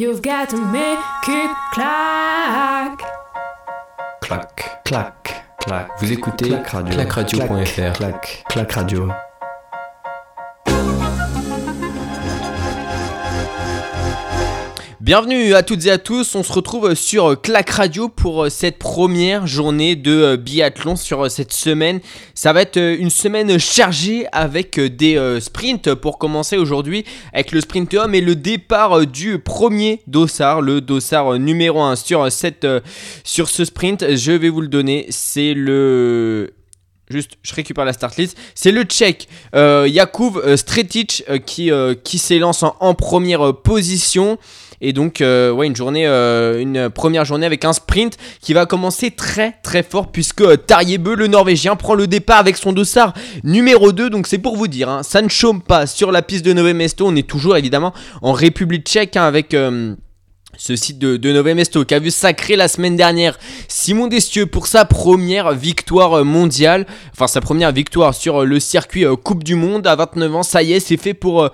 You've got to make it clack. Clac, Clac, clac. Vous écoutez Clac Radio. clacradio.fr. clac, clac radio. Bienvenue à toutes et à tous, on se retrouve sur Clac Radio pour euh, cette première journée de euh, biathlon sur euh, cette semaine. Ça va être une semaine chargée avec des sprints pour commencer aujourd'hui avec le sprint homme et le départ du premier dossard, le dossard numéro 1 sur, cette, sur ce sprint. Je vais vous le donner, c'est le Juste, je récupère la start list. C'est le tchèque euh, Jakub Stretic qui, qui s'élance en, en première position. Et donc, euh, ouais, une journée, euh, une première journée avec un sprint qui va commencer très très fort puisque euh, Tarjebeu, le Norvégien, prend le départ avec son dossard numéro 2. Donc, c'est pour vous dire, hein, ça ne chôme pas sur la piste de Nové Mesto. On est toujours évidemment en République tchèque hein, avec ce site de, de Nové Mesto qui a vu sacrer la semaine dernière. Simon Destieux pour sa première victoire mondiale, enfin sa première victoire sur le circuit euh, Coupe du Monde à 29 ans, ça y est c'est fait pour, euh,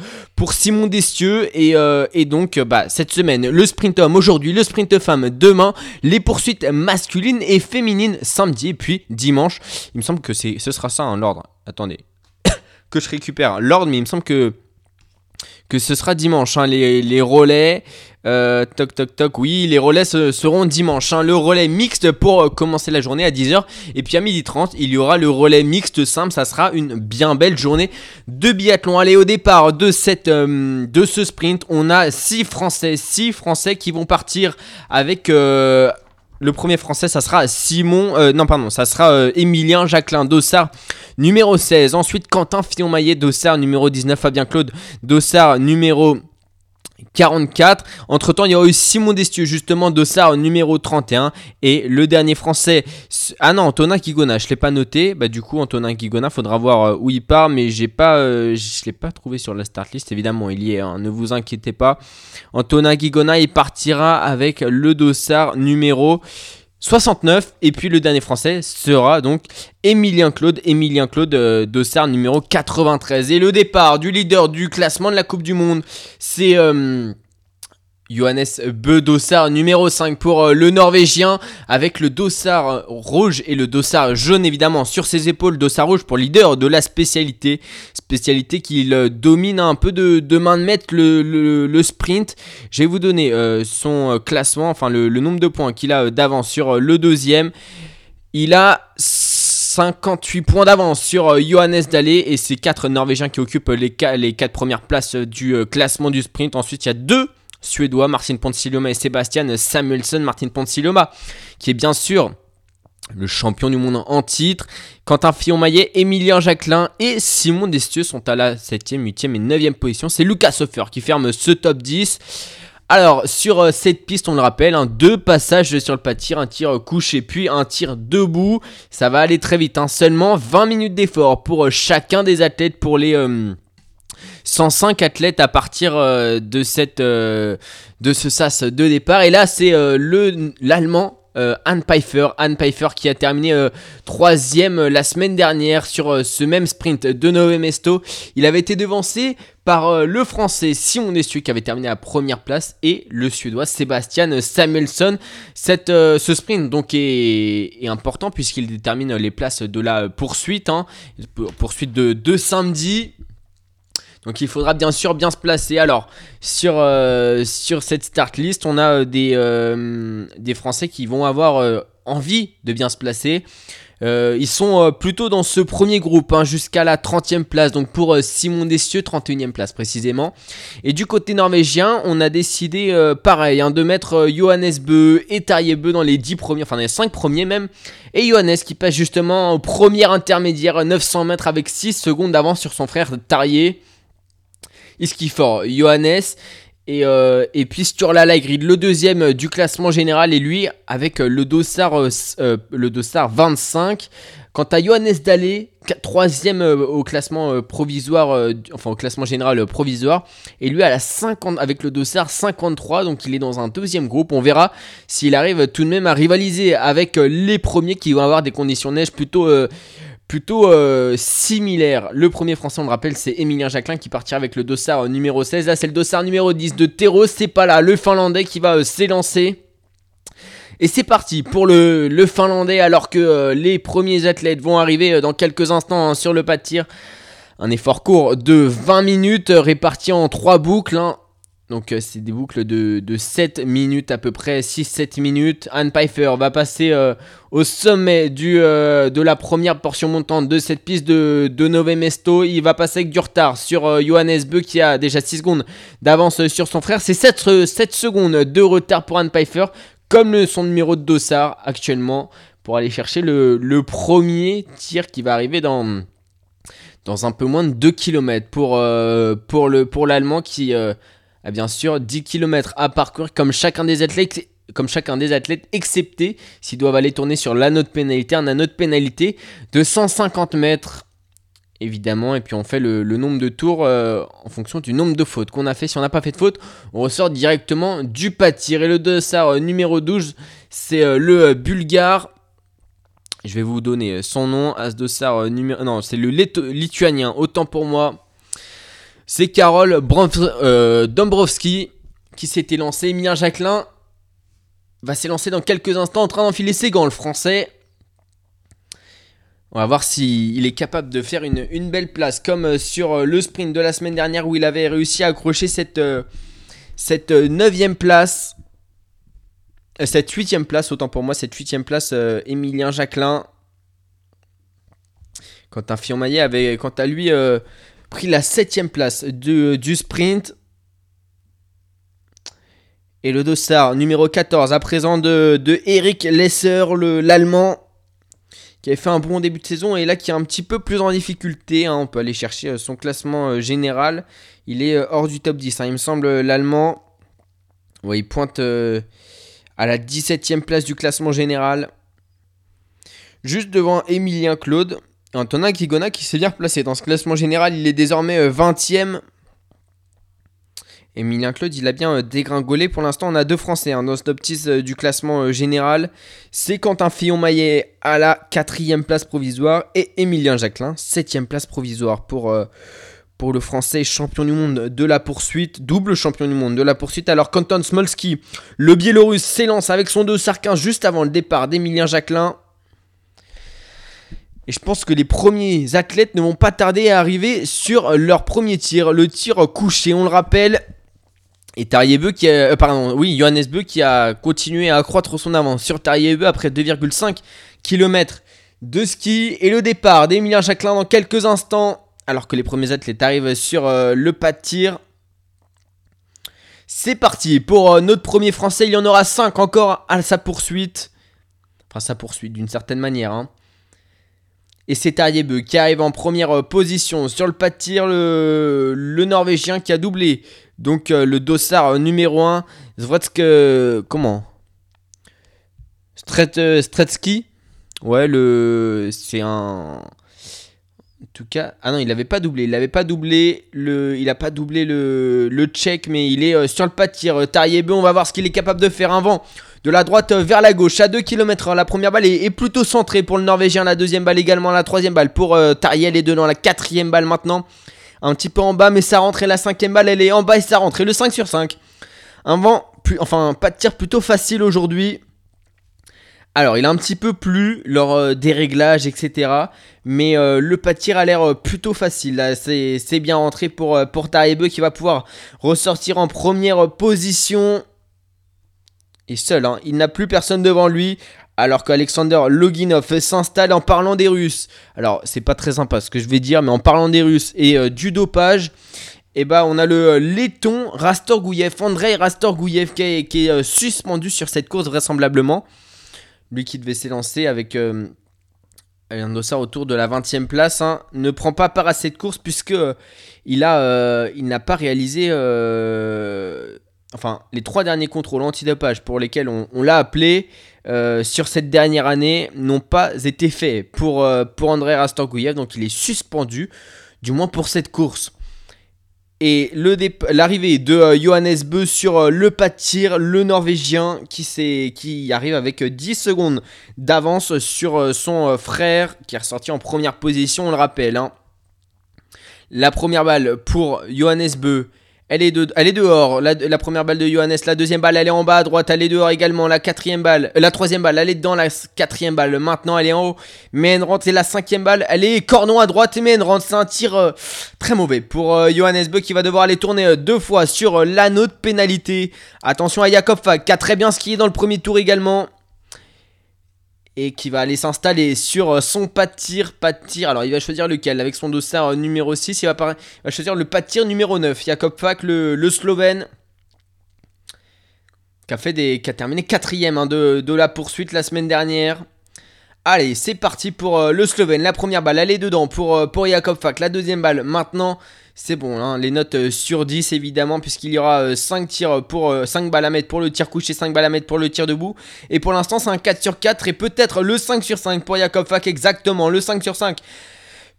Simon Destieux. Et, euh, et donc bah, cette semaine le sprint homme aujourd'hui, le sprint femme demain, les poursuites masculines et féminines samedi et puis dimanche, il me semble que ce sera ça en l'ordre, attendez. Que je récupère l'ordre mais il me semble que que ce sera dimanche, hein, les, les relais, euh, toc toc toc, oui, les relais seront dimanche. Hein. Le relais mixte pour euh, commencer la journée à 10h. Et puis à 12h30, il y aura le relais mixte simple. Ça sera une bien belle journée de biathlon. Allez, au départ de, cette, euh, de ce sprint, on a 6 Français. 6 Français qui vont partir avec... le premier français, ça sera Simon, non pardon, ça sera Emilien Jacquelin Dossard, numéro 16. Ensuite, Quentin Fillon-Maillet, Dossard, numéro 19. Fabien Claude, Dossard, numéro 44. Entre temps, il y a eu Simon Destieux, justement, Dossard numéro 31. Et le dernier français. Ah non, Antonin Kigona, je ne l'ai pas noté. Bah, du coup, Antonin Kigona, faudra voir euh, où il part. Mais pas, euh, je ne l'ai pas trouvé sur la start list. Évidemment, il y est, hein, ne vous inquiétez pas. Antonin Kigona, il partira avec le Dossard numéro 69. Et puis le dernier français sera donc Emilien Claude. Emilien Claude euh, numéro 93. Et le départ du leader du classement de la Coupe du Monde, c'est... Euh, Johannes Bedossard numéro 5 pour euh, le Norvégien avec le dossard rouge et le dossard jaune évidemment sur ses épaules. Dossard rouge pour leader de la spécialité. Spécialité qu'il euh, domine un peu de, main de maître le, sprint. Je vais vous donner euh, son classement, enfin le, nombre de points qu'il a d'avance sur le deuxième. Il a 58 points d'avance sur Johannes Dallé et ces 4 Norvégiens qui occupent les, les 4 premières places du classement du sprint. Ensuite il y a deux suédois, Martin Ponsiloma et Sébastien Samuelson. Martin Ponsiloma, qui est bien sûr le champion du monde en titre. Quentin Fillon-Maillet, Emilien Jacquelin et Simon Destieux sont à la 7e, 8e et 9e position. C'est Lucas Hofer qui ferme ce top 10. Alors, sur euh, cette piste, on le rappelle, hein, deux passages sur le pas un tir couché puis un tir debout. Ça va aller très vite, hein. seulement 20 minutes d'effort pour euh, chacun des athlètes pour les... Euh, 105 athlètes à partir euh, de, cette, euh, de ce sas de départ. Et là, c'est euh, le l'allemand Anne Pfeiffer. Anne Pfeiffer qui a terminé troisième la semaine dernière sur ce même sprint de Nové Mesto. Il avait été devancé par le français Simon Destieux qui avait terminé à première place et le suédois Sébastien Samuelsson. Cette, ce sprint donc est, important puisqu'il détermine les places de la poursuite. Hein. Poursuite de, de samedi. Donc il faudra bien sûr bien se placer. Alors sur, euh, sur cette start list, on a euh, des, euh, des Français qui vont avoir envie de bien se placer. ils sont plutôt dans ce premier groupe hein, jusqu'à la 30e place. Donc pour Simon Dessieux, 31e place précisément. Et du côté norvégien, on a décidé pareil hein, de mettre Johannes Beu et Tarje Beu dans les 10 premiers, enfin dans les 5 premiers même. Et Johannes qui passe justement au premier intermédiaire 900 mètres avec 6 secondes d'avance sur son frère Tarje fort Johannes. Et, euh, et puis la Grid, le deuxième du classement général, et lui avec le euh, euh, le dossard 25. Quant à Johannes Dallé, troisième euh, au classement provisoire, enfin au classement général provisoire, et lui à la 50, avec le dossard 53, donc il est dans un deuxième groupe. On verra s'il arrive tout de même à rivaliser avec les premiers qui vont avoir des conditions neige plutôt plutôt euh, similaire. Le premier français, on le rappelle, c'est Emilien Jacquelin qui partira avec le dossard numéro 16. Là, c'est le dossard numéro 10 de Théro. C'est pas là, le finlandais qui va s'élancer. Et c'est parti pour le, le finlandais alors que les premiers athlètes vont arriver dans quelques instants hein, sur le pas de tir. Un effort court de 20 minutes réparti en 3 boucles. Hein. Donc euh, c'est des boucles de, 7 minutes à peu près, 6-7 minutes. Anne Pfeiffer va passer euh, au sommet euh, de la première portion montante de cette piste de, de. Il va passer avec du retard sur Johannes Beu qui a déjà 6 secondes d'avance sur son frère. C'est 7, 7, secondes de retard pour Anne Pfeiffer, comme son numéro de dossard actuellement, pour aller chercher le, premier tir qui va arriver dans, un peu moins de 2 km pour l'Allemand qui a bien sûr 10 km à parcourir comme chacun des athlètes comme chacun des athlètes, excepté s'ils doivent aller tourner sur l'anneau de pénalité, un anneau de pénalité de 150 mètres, évidemment, et puis on fait le, nombre de tours euh, en fonction du nombre de fautes qu'on a fait. Si on n'a pas fait de faute, on ressort directement du pâtir. Et le dossard euh, numéro 12, c'est euh, le bulgare. Je vais vous donner son nom, Asdossar numéro... Non, c'est le lituanien, autant pour moi c'est Carole euh, Dombrovski qui s'était lancé. Emilien Jacquelin va s'élancer dans quelques instants en train d'enfiler ses gants, le français. On va voir s'il est capable de faire une, belle place, comme euh, sur euh, le sprint de la semaine dernière où il avait réussi à accrocher cette, cette 9 place. Cette 8 place, autant pour moi, cette 8 place, Emilien Jacquelin. Quentin Fillon-Maillet avait, quant à lui, pris la septième place du, du sprint. Et le dossard numéro 14 à présent de, de Eric Lesser, l'allemand, qui avait fait un bon début de saison et là qui est un petit peu plus en difficulté. Hein. On peut aller chercher euh, son classement euh, général. Il est euh, hors du top 10, hein. il me semble, l'allemand. il pointe à la 17e place du classement général. Juste devant Emilien Claude. Antonin Kigona qui s'est bien replacé dans ce classement général. Il est désormais 20ème. Euh, Emilien Claude, il a bien euh, dégringolé. Pour l'instant, on a deux Français hein, dans ce top euh, du classement général. C'est Quentin Fillon-Maillet à la quatrième place provisoire et Emilien Jacquelin, septième place provisoire pour, le Français champion du monde de la poursuite, double champion du monde de la poursuite. Alors Quentin Smolski, le Biélorusse, s'élance avec son 2 Sarkin juste avant le départ d'Emilien Jacquelin. Et je pense que les premiers athlètes ne vont pas tarder à arriver sur leur premier tir, le tir couché, on le rappelle. Et Tariebeu qui a, euh, pardon, oui, Johannes Beu qui a continué à accroître son avance sur Tariebeu après 2,5 km de ski. Et le départ d'Emilien Jacquelin dans quelques instants, alors que les premiers athlètes arrivent sur euh, le pas de tir. C'est parti pour euh, notre premier français. Il y en aura 5 encore à sa poursuite. Enfin, sa poursuite d'une certaine manière. Hein. Et c'est Tariebeu qui arrive en première euh, position sur le pas de tir, le, Norvégien qui a doublé. Donc euh, le dossard euh, numéro 1, Zvratsk... comment? Stretsky Ouais, le c'est un... En tout cas, ah non, il n'avait pas doublé. Il n'avait pas doublé le, il a pas doublé le, le check, mais il est sur le pas de tir. On va voir ce qu'il est capable de faire. Un vent de la droite vers la gauche à 2 km La première balle est, plutôt centrée pour le Norvégien. La deuxième balle également. La troisième balle pour euh, Tariel et dedans. La quatrième balle maintenant. Un petit peu en bas, mais ça rentre. Et la cinquième balle, elle est en bas et ça rentre. Et le 5 sur 5. Un vent, plus, enfin, pas de tir plutôt facile aujourd'hui. Alors, il a un petit peu plu lors euh, des réglages, etc. Mais euh, le pas de tir a l'air plutôt facile. C'est bien rentré pour, pour Tariebe qui va pouvoir ressortir en première position est seul, hein. il n'a plus personne devant lui. Alors qu'Alexander Loginov s'installe en parlant des Russes. Alors, c'est pas très sympa ce que je vais dire, mais en parlant des Russes et euh, du dopage, eh ben, on a le euh, laiton Rastorgouyev, Andrei Rastorgouyev, qui est, qui est euh, suspendu sur cette course vraisemblablement. Lui qui devait s'élancer avec dossard autour de la 20e place, hein, ne prend pas part à cette course puisque il a, il n'a pas réalisé enfin les trois derniers contrôles antidopage pour lesquels on, l'a appelé euh, sur cette dernière année n'ont pas été faits pour, euh, pour André Rastorgouyev, donc il est suspendu, du moins pour cette course. Et l'arrivée de euh, Johannes Beu sur le pas de tir, le Norvégien qui, arrive avec euh, 10 secondes d'avance sur son frère qui est ressorti en première position, on le rappelle. hein. La première balle pour Johannes Beu. Elle est, de- elle est dehors, la, première balle de Johannes. La deuxième balle, elle est en bas à droite. Elle est dehors également. La quatrième balle, euh, la troisième balle, elle est dedans. La quatrième balle, maintenant, elle est en haut. Mais rentre. Et la cinquième balle, elle est cornon à droite. Mais rentre. C'est un tir euh, très mauvais pour euh, Johannes Beu qui va devoir aller tourner deux fois sur l'anneau de pénalité. Attention à Jakob qui a très bien skié dans le premier tour également et qui va aller s'installer sur euh, son pas de. Alors il va choisir lequel? Avec son dossard euh, numéro 6, il va, choisir le pas numéro 9. Jakob Fak, le, Slovène, qui a, des, qui a terminé quatrième hein, de, la poursuite la semaine dernière. Allez, c'est parti pour euh, le Slovène. La première balle, elle est dedans pour, pour Jakob Fak. La deuxième balle, maintenant, c'est bon. hein, les notes euh, sur 10, évidemment, puisqu'il y aura 5 tirs pour euh, 5 balles à mettre pour le tir couché, 5 balles à mettre pour le tir debout. Et pour l'instant, c'est un 4 sur 4 et peut-être le 5 sur 5 pour Jakob Fak. Exactement, le 5 sur 5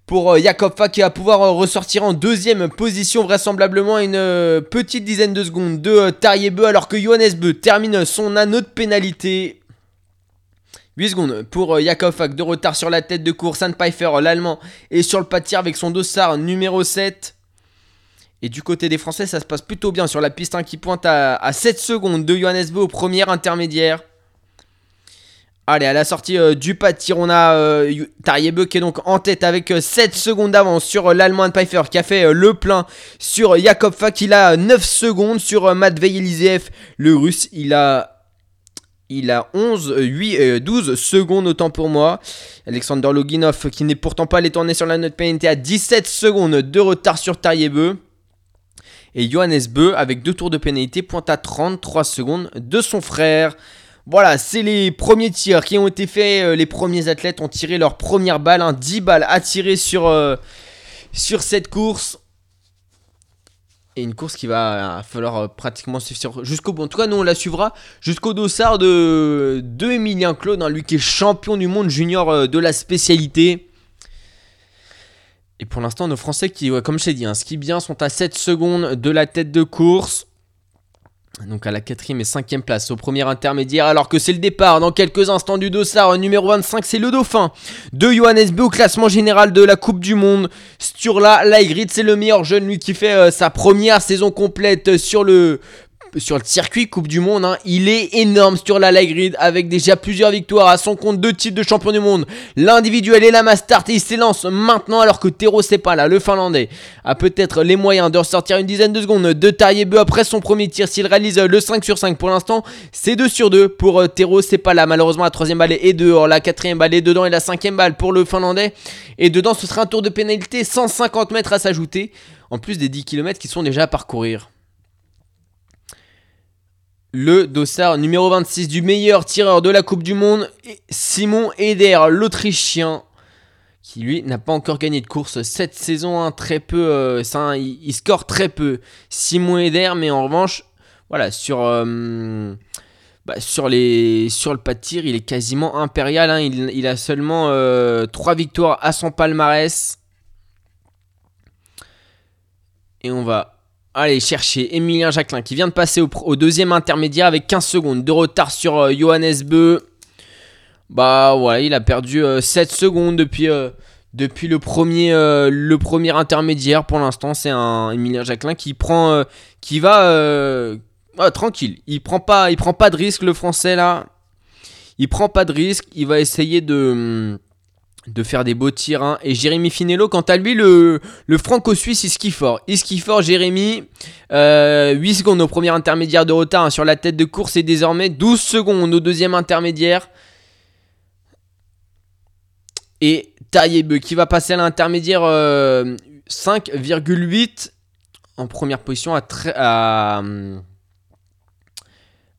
pour euh, Jakob Fak qui va pouvoir euh, ressortir en deuxième position vraisemblablement une euh, petite dizaine de secondes de euh, Tariebeu alors que Johannes Beu termine son anneau de pénalité. 8 secondes pour euh, Jakob Fak de retard sur la tête de course. Sandpfeifer, l'allemand, est sur le pas de tir avec son dossard numéro 7. Et du côté des Français, ça se passe plutôt bien sur la piste hein, qui pointe à, à 7 secondes de Johannes Beu au premier intermédiaire. Allez, à la sortie euh, du pas de tir, on a euh, qui est donc en tête avec euh, 7 secondes d'avance sur euh, l'Allemand Pfeiffer qui a fait euh, le plein sur Jakob Fak. Il a euh, 9 secondes sur euh, Matvei Eliseev. Le russe, il a, il a 11, euh, 8, euh, 12 secondes autant pour moi. Alexander Loginov qui n'est pourtant pas allé tourner sur la note pénalité à 17 secondes de retard sur Tariebeu. Et Johannes Beu, avec deux tours de pénalité, pointe à 33 secondes de son frère. Voilà, c'est les premiers tirs qui ont été faits. euh, Les premiers athlètes ont tiré leur première balle. hein, 10 balles à tirer sur, euh, sur cette course. Et une course qui va euh, falloir pratiquement suivre jusqu'au bout. En tout cas, nous on la suivra jusqu'au dossard de, de Emilien Claude, hein, lui qui est champion du monde junior de la spécialité. Et pour l'instant, nos Français qui, comme je t'ai dit, hein, skient bien, sont à 7 secondes de la tête de course. Donc à la quatrième et cinquième place au premier intermédiaire alors que c'est le départ dans quelques instants du dossard euh, numéro 25 c'est le dauphin de Johannes Beu au classement général de la Coupe du Monde Sturla Laigrid c'est le meilleur jeune lui qui fait euh, sa première saison complète sur le sur le circuit Coupe du Monde, hein. il est énorme sur la Laigrid avec déjà plusieurs victoires à son compte, deux titres de champion du monde, l'individuel et la master et il s'élance maintenant alors que Tero Sepala, le Finlandais, a peut-être les moyens de ressortir une dizaine de secondes de Tariebeu après son premier tir. S'il réalise le 5 sur 5 pour l'instant, c'est 2 sur 2 pour euh, Tero Sepala, malheureusement la troisième balle est dehors, la quatrième balle est dedans et la cinquième balle pour le Finlandais, et dedans. Ce sera un tour de pénalité, 150 mètres à s'ajouter, en plus des 10 km qui sont déjà à parcourir le dossard numéro 26 du meilleur tireur de la Coupe du Monde, Simon Eder, l'Autrichien, qui lui n'a pas encore gagné de course cette saison, hein, très peu, euh, ça, il, score très peu. Simon Eder, mais en revanche, voilà, sur, euh, bah, le pas de tir, il est quasiment impérial, hein, il, il, a seulement 3 victoires à son palmarès. Et on va Allez, chercher Emilien Jacquelin qui vient de passer au, deuxième intermédiaire avec 15 secondes de retard sur euh, Johannes Beu. Bah voilà, il a perdu euh, 7 secondes depuis, euh, le, premier, euh, intermédiaire. Pour l'instant, c'est un Emilien Jacquelin qui prend euh, qui va ah, tranquille. Il prend il prend pas de risque le français là. Il prend pas de risque, il va essayer de de faire des beaux tirs. Et Jérémy Finello, quant à lui, le, franco-suisse, il skie fort. Il skie fort, Jérémy. Euh, 8 secondes au premier intermédiaire de retard hein, sur la tête de course et désormais 12 secondes au deuxième intermédiaire. Et Taillebe qui va passer à l'intermédiaire euh, 5,8 en première position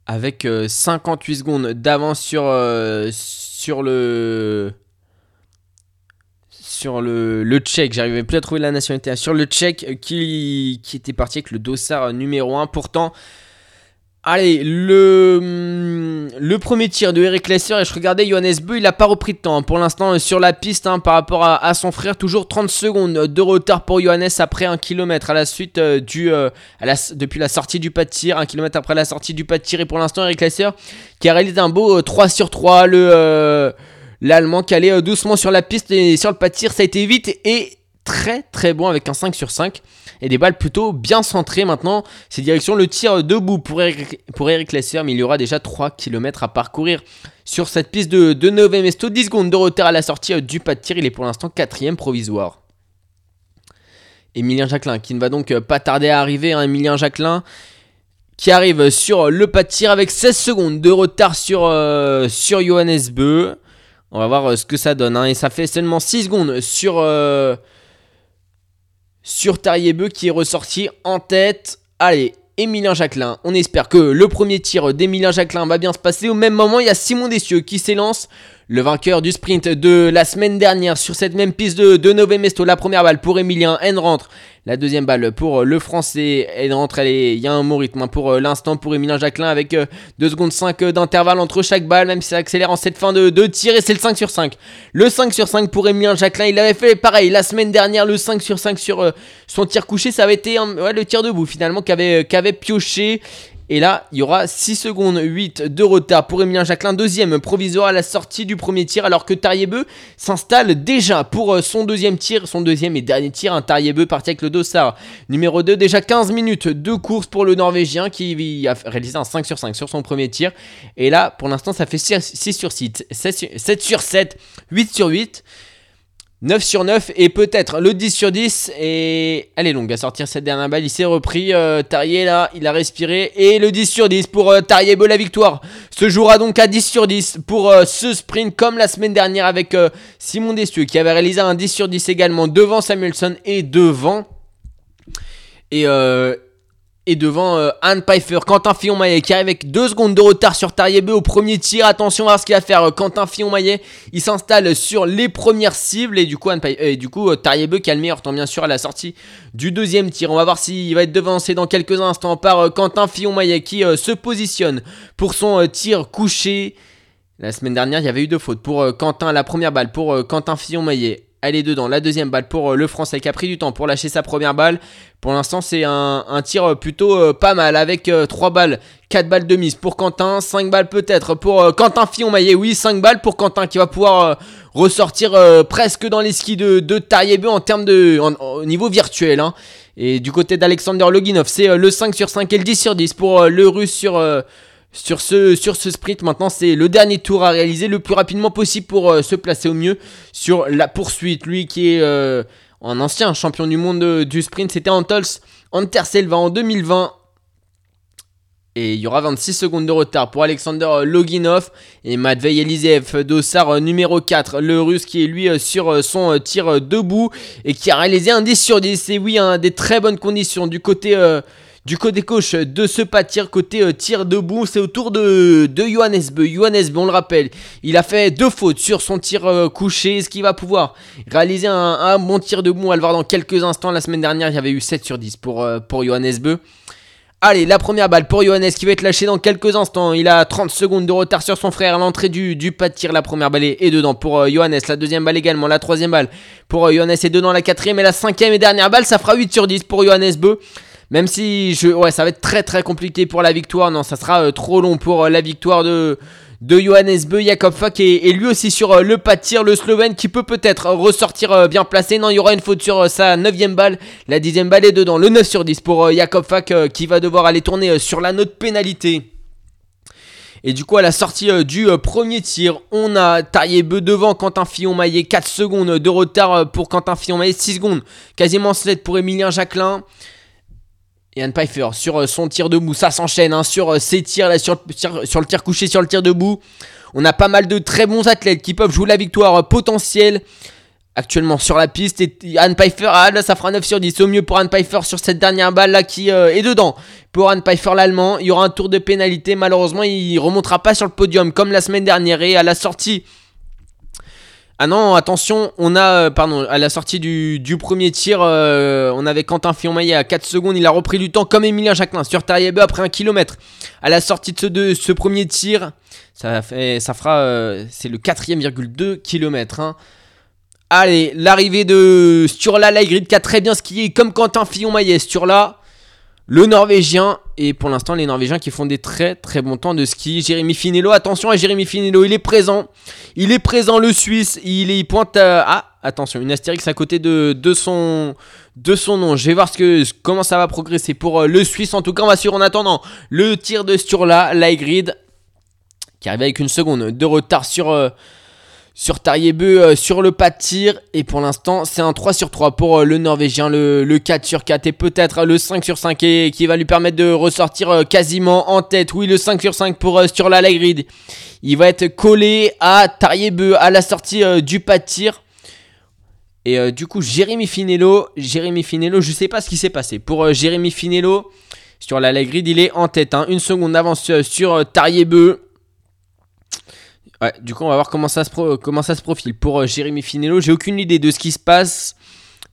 avec euh, 58 secondes d'avance euh, sur le sur le, le tchèque, j'arrivais plus à trouver la nationalité, sur le tchèque qui, qui était parti avec le dossard numéro 1. Pourtant, Allez, le, hum, le premier tir de Eric Lesser, et je regardais Johannes Beu, il n'a pas repris de temps hein. pour l'instant euh, sur la piste hein, par rapport à, son frère. Toujours 30 secondes de retard pour Johannes après un kilomètre à la suite euh, du, euh, depuis la sortie du pas de tir, un kilomètre après la sortie du pas de tir. Et pour l'instant, Eric Lesser qui a réalisé un beau 3 sur 3. Le, L'Allemand qui allait doucement sur la piste et sur le pas de tir, ça a été vite et très très bon avec un 5 sur 5 et des balles plutôt bien centrées maintenant. C'est direction le tir debout pour Eric, pour Lesser, mais il y aura déjà 3 km à parcourir sur cette piste de, de Nové Mesto. 10 secondes de retard à la sortie euh, du pas de tir, il est pour l'instant quatrième provisoire. Emilien Jacquelin qui ne va donc euh, pas tarder à arriver. Hein. Emilien Jacquelin qui arrive sur le pas de tir avec 16 secondes de retard sur, euh, sur Johannes Beu. On va voir ce que ça donne. Hein. Et ça fait seulement 6 secondes sur, sur Tariebeu qui est ressorti en tête. Allez, Emilien Jacquelin. On espère que le premier tir d'Emilien Jacquelin va bien se passer. Au même moment, il y a Simon Dessieux qui s'élance. Le vainqueur du sprint de la semaine dernière sur cette même piste de, de Nové Mesto. La première balle pour Emilien. N rentre. La deuxième balle pour le français. N rentre. Il y a un bon rythme hein, pour euh, l'instant pour Emilien Jacquelin avec 2 euh, secondes 5 euh, d'intervalle entre chaque balle. Même si ça accélère en cette fin de, tir. Et c'est le 5 sur 5. Le 5 sur 5 pour Emilien Jacquelin. Il avait fait pareil la semaine dernière. Le 5 sur 5 sur son tir couché. Ça avait été le tir debout finalement qu'avait avait pioché. Et là, il y aura 6 secondes 8 de retard pour Emilien Jacquelin, deuxième provisoire à la sortie du premier tir, alors que Tariebeu s'installe déjà pour euh, son deuxième tir, son deuxième et dernier tir. Un Tariebeu parti avec le dossard numéro 2, déjà 15 minutes de course pour le Norvégien qui a réalisé un 5 sur 5 sur son premier tir. Et là, pour l'instant, ça fait 6 sur 6, 7 sur 7, 8 sur 8. 9 sur 9 et peut-être le 10 sur 10 et elle est longue à sortir cette dernière balle. Il s'est repris euh, Tarier là. Il a respiré. Et le 10 sur 10 pour euh, Tarier la victoire. Se jouera donc à 10 sur 10 pour euh, ce sprint comme la semaine dernière avec Simon Dessieux qui avait réalisé un 10 sur 10 également devant Samuelson et devant. Et, et devant euh, Anne Pfeiffer, Quentin Fillon-Maillet qui arrive avec 2 secondes de retard sur Tariebeu au premier tir. Attention à ce qu'il va faire euh, Quentin Fillon-Maillet. Il s'installe sur les premières cibles et du coup, Anne coup euh, qui bien sûr à la sortie du deuxième tir. On va voir s'il va être devancé dans quelques instants par Quentin Fillon-Maillet qui se positionne pour son tir couché. La semaine dernière, il y avait eu deux fautes pour Quentin, la première balle pour Quentin Fillon-Maillet elle est dedans. La deuxième balle pour euh, le Français qui a pris du temps pour lâcher sa première balle. Pour l'instant, c'est un, tir euh, plutôt euh, pas mal avec 3 balles, 4 balles de mise pour Quentin, 5 balles peut-être pour Quentin Fillon-Maillet. Oui, 5 balles pour Quentin qui va pouvoir ressortir presque dans les skis de, de en termes de au niveau virtuel. Hein. Et du côté d'Alexander Loginov, c'est le 5 sur 5 et le 10 sur 10 pour le russe sur sur ce, sprint. Maintenant, c'est le dernier tour à réaliser le plus rapidement possible pour euh, se placer au mieux sur la poursuite. Lui qui est euh, un ancien champion du monde du sprint, c'était Antols Anterselva en 2020. Et il y aura 26 secondes de retard pour Alexander Loginov et Matvei Eliseev Dossard euh, numéro 4, le russe qui est lui sur son tir debout et qui a réalisé un 10 sur 10. Et oui, des très bonnes conditions du côté du côté gauche de ce pas tir, côté euh, tir debout, c'est au tour de, de Johannes Beu. Johannes Beu, on le rappelle, il a fait deux fautes sur son tir euh, couché. Est-ce qu'il va pouvoir réaliser un, bon tir debout On va le voir dans quelques instants. La semaine dernière, il y avait eu 7 sur 10 pour, euh, pour Johannes Beu. Allez, la première balle pour Johannes qui va être lâchée dans quelques instants. Il a 30 secondes de retard sur son frère. L'entrée du, du pas de tir, la première balle est dedans pour Johannes. La deuxième balle également. La troisième balle pour Johannes est dedans. La quatrième et la cinquième et dernière balle. Ça fera 8 sur 10 pour Johannes Beu. Même si je, ouais, ça va être très très compliqué pour la victoire. Non, ça sera euh, trop long pour euh, la victoire de, de Johannes Beu. Jakob Fak et, lui aussi sur euh, le pas de tir. Le Slovène qui peut peut-être ressortir bien placé. Non, il y aura une faute sur sa 9 balle. La 10 balle est dedans. Le 9 sur 10 pour Jakob Fak qui va devoir aller tourner sur la note pénalité. Et du coup, à la sortie du premier tir, on a taillé Beu devant Quentin Fillon-Maillet. 4 secondes de retard pour Quentin Fillon-Maillet. 6 secondes, quasiment 7 pour Emilien Jacquelin. Anne Pfeiffer sur euh, son tir debout, ça s'enchaîne hein, sur euh, ses tirs, là, sur, sur, le tir couché, sur le tir debout. On a pas mal de très bons athlètes qui peuvent jouer la victoire euh, potentielle actuellement sur la piste. Et Anne Pfeiffer, ah, là ça fera 9 sur 10. Au mieux pour Anne Pfeiffer sur cette dernière balle là qui est dedans. Pour Anne Pfeiffer l'allemand, il y aura un tour de pénalité. Malheureusement, il remontera pas sur le podium comme la semaine dernière. Et à la sortie Ah non, attention, on a, euh, pardon, à la sortie du, du premier tir, euh, on avait Quentin Fillon-Maillet à 4 secondes, il a repris du temps comme Emilien Jacquelin sur Tariebe après un kilomètre. À la sortie de ce, ce premier tir, ça, fait, ça fera, euh, c'est le 4ème,2 km. Hein. Allez, l'arrivée de Sturla Laigrid qui a très bien skié comme Quentin Fillon-Maillet. Sturla, le Norvégien, et pour l'instant les Norvégiens qui font des très très bons temps de ski. Jérémy Finello, attention à Jérémy Finello, il est présent. Il est présent le Suisse, il, est, pointe à... Ah, attention, une astérix à côté de, de, son, de son nom. Je vais voir comment ça va progresser pour euh, le Suisse. En tout cas, on va suivre en attendant le tir de Sturla, Laigrid, qui arrive avec une seconde de retard sur... Euh, sur Tariebeu euh, sur le pas de tir. Et pour l'instant, c'est un 3 sur 3 pour euh, le Norvégien, le, 4 sur 4 et peut-être le 5 sur 5 et, qui va lui permettre de ressortir euh, quasiment en tête. Oui, le 5 sur 5 pour sur la Grid. Il va être collé à Tariebeu à la sortie du pas de tir. Et du coup, Jérémy Finello, Jérémy Finello, je sais pas ce qui s'est passé. Pour Jérémy Finello, sur la Grid, il est en tête. Hein. Une seconde d'avance sur Tariebeu. Ouais, du coup, on va voir comment ça se, comment ça se profile. Pour euh, Jérémy Finello, j'ai aucune idée de ce qui se passe.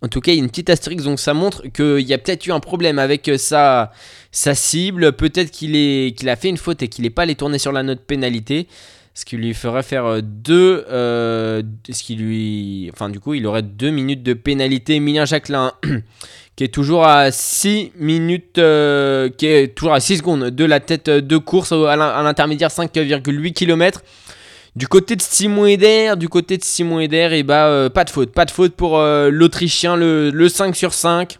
En tout cas, il y a une petite astérisque, donc ça montre qu'il y a peut-être eu un problème avec euh, sa, sa cible. Peut-être qu'il qu'il a fait une faute et qu'il n'est pas allé tourner sur la note pénalité. Ce qui lui ferait faire euh, deux. ce qui lui. Enfin, du coup, il aurait deux minutes de pénalité. Emilien Jacquelin. qui est toujours à 6 minutes, qui est toujours à 6 secondes de la tête de course à l'intermédiaire 5,8 km. Du côté de Simon Eder, du côté de Simon Eder, et eh bah euh, pas de faute, pas de faute pour euh, l'Autrichien, le, 5 sur 5.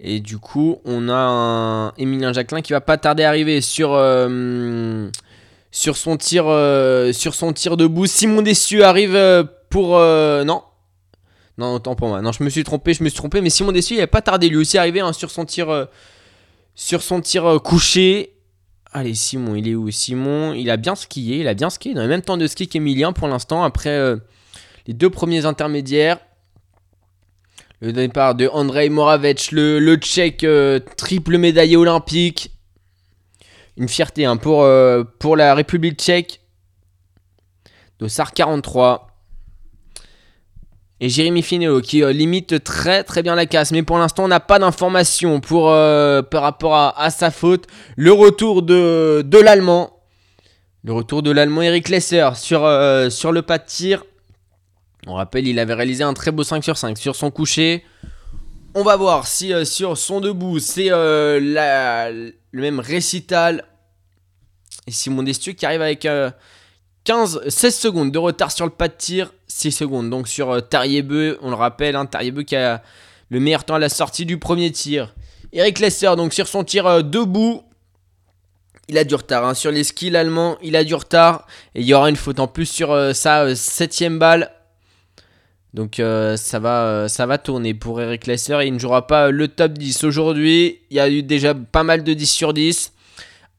Et du coup, on a un Emilien Jacquelin qui va pas tarder à arriver sur, euh, sur, son, tir, sur son tir debout. Simon Dessieux arrive pour. non. Non, autant pour moi. Non, je me suis trompé, je me suis trompé. Mais Simon Dessieux, il a pas tardé lui aussi à arriver hein, sur son tir, sur son tir couché. Allez, Simon, il est où? Simon, il a bien skié, il a bien skié dans le même temps de ski qu'Emilien pour l'instant, après euh, les deux premiers intermédiaires. Le départ de Andrei Moravec, le, tchèque euh, triple médaillé olympique. Une fierté hein, pour, euh, pour la République tchèque. Dossard 43 et Jérémy Finello qui euh, limite très très bien la casse. Mais pour l'instant, on n'a pas d'informations euh, par rapport à, sa faute. Le retour de, l'Allemand. Le retour de l'Allemand Eric Lesser sur, euh, sur le pas de tir. On rappelle, il avait réalisé un très beau 5 sur 5 sur son coucher. On va voir si sur son debout, c'est le même récital. Et Simon Destieux qui arrive avec 15, 16 secondes de retard sur le pas de tir, 6 secondes. Donc sur euh, Tariebeu, on le rappelle, hein, Tariebeu qui a le meilleur temps à la sortie du premier tir. Eric Lesser, donc sur son tir euh, debout, il a du retard. Hein. Sur les skills allemands, il a du retard. Et il y aura une faute en plus sur euh, sa septième balle. Donc ça, va, ça va tourner pour Eric Lesser. Il ne jouera pas le top 10 aujourd'hui. Il y a eu déjà pas mal de 10 sur 10.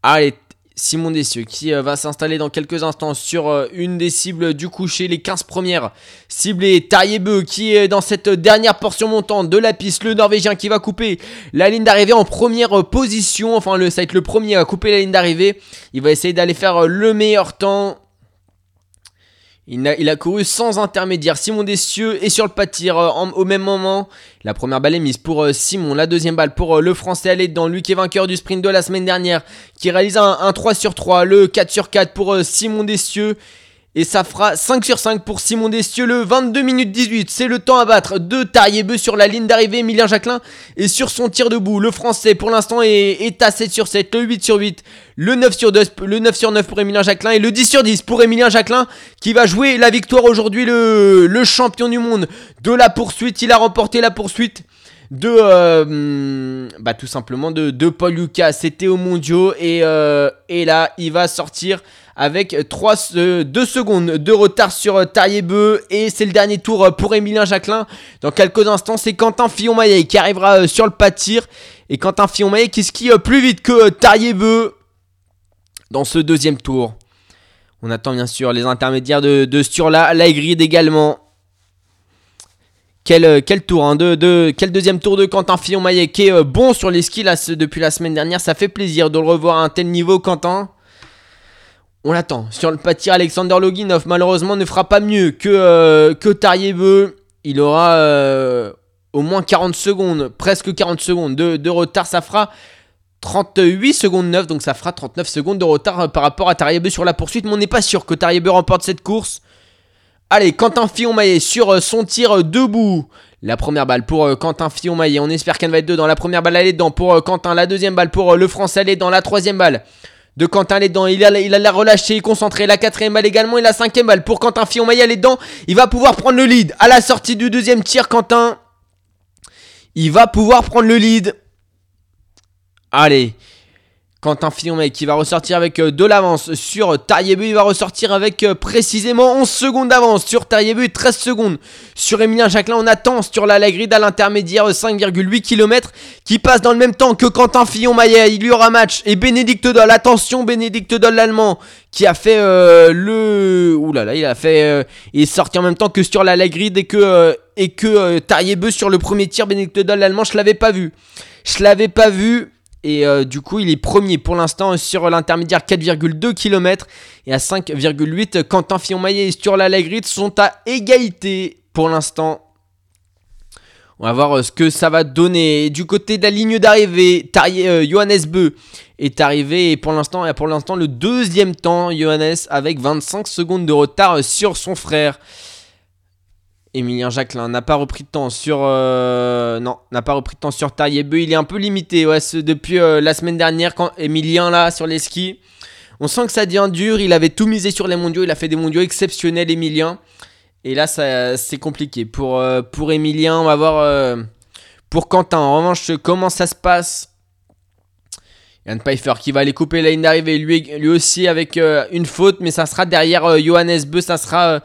Allez, Simon Dessieux qui euh, va s'installer dans quelques instants sur euh, une des cibles du coucher, les 15 premières ciblées. Tariebeu qui est dans cette dernière portion montante de la piste, le Norvégien qui va couper la ligne d'arrivée en première position. Enfin, le, ça va être le premier à couper la ligne d'arrivée. Il va essayer d'aller faire le meilleur temps. Il a, couru sans intermédiaire. Simon Dessieux est sur le pas de tir euh, au même moment. La première balle est mise pour euh, Simon. La deuxième balle pour euh, le Français aller dedans. Lui qui est vainqueur du sprint de la semaine dernière. Qui réalise un, un 3 sur 3. Le 4 sur 4 pour Simon Dessieux. Et ça fera 5 sur 5 pour Simon Destieux, le 22 minutes 18. C'est le temps à battre de Tariebeu sur la ligne d'arrivée. Emilien Jacquelin et sur son tir debout. Le français pour l'instant est, à 7 sur 7, le 8 sur 8, le 9 sur 2, le 9 sur 9 pour Emilien Jacquelin et le 10 sur 10 pour Emilien Jacquelin qui va jouer la victoire aujourd'hui. Le, champion du monde de la poursuite. Il a remporté la poursuite de euh, bah tout simplement de, de Paul Lucas c'était au mondiaux et, euh, et là il va sortir avec 3, 2 euh, secondes de retard sur euh, Tariebeu et c'est le dernier tour pour Emilien Jacquelin. Dans quelques instants, c'est Quentin Fillon-Maillet qui arrivera sur le pas de tir et Quentin Fillon-Maillet qui skie plus vite que Tariebeu dans ce deuxième tour. On attend bien sûr les intermédiaires de, de Sturla, Laigrid également. Quel, quel tour, hein, quel deuxième tour de Quentin Fillon-Maillet qui est bon sur les skis là, depuis la semaine dernière. Ça fait plaisir de le revoir à un tel niveau, Quentin. On l'attend. Sur le pâtir, Alexander Loginov, malheureusement, ne fera pas mieux que, euh. Il aura euh, au moins 40 secondes, presque 40 secondes de, de retard. Ça fera 38 secondes 9, donc ça fera 39 secondes de retard euh, par rapport à Tariebeu sur la poursuite. Mais on n'est pas sûr que Tariebeu remporte cette course. Allez, Quentin Fillon-Maillet sur euh, son tir euh, debout. La première balle pour euh, Quentin Fillon-Maillet. On espère qu'elle va être dedans. La première balle, elle est dedans pour Quentin. La deuxième balle pour le français, elle est dans. La troisième balle de Quentin, elle est dedans. Il a, il la relâché, concentré. La quatrième balle également. Et la cinquième balle pour Quentin Fillon-Maillet, elle est dedans. Il va pouvoir prendre le lead. À la sortie du deuxième tir, Quentin. Il va pouvoir prendre le lead. Allez. Quentin Fillon mec qui va ressortir avec euh, de l'avance sur Tariebu, il va ressortir avec euh, précisément 11 secondes d'avance sur Tariebu et 13 secondes sur Emilien Jacquelin. On attend sur la, la à l'intermédiaire 5,8 km qui passe dans le même temps que Quentin Fillon-Maillet. Il y aura match et Bénédicte Doll, attention Bénédicte Doll l'allemand qui a fait euh, le... Ouh là il a fait... euh, il est sorti en même temps que sur la, la et que, euh, et euh, sur le premier tir. Bénédicte Doll l'allemand, je l'avais pas vu. Je l'avais pas vu. Et euh, du coup, il est premier pour l'instant sur l'intermédiaire 4,2 km. Et à 5,8, Quentin Fillon-Maillet et sur la Lagride sont à égalité pour l'instant. On va voir euh, ce que ça va donner. Du côté de la ligne d'arrivée, euh, Johannes Beu est arrivé. Et pour l'instant, pour l'instant, le deuxième temps, Johannes avec 25 secondes de retard sur son frère. Emilien Jacquelin n'a pas repris de temps sur euh, non n'a pas repris de temps sur Tariebeu il est un peu limité depuis euh, la semaine dernière quand Emilien là sur les skis on sent que ça devient dur. Il avait tout misé sur les mondiaux il a fait des mondiaux exceptionnels Emilien et là ça c'est compliqué. Pour euh, pour Emilien on va voir euh, pour Quentin. En revanche comment ça se passe? Yann Pfeiffer qui va aller couper la ligne d'arrivée. Lui, lui aussi avec une faute mais ça sera derrière Johannes Beu. Ça sera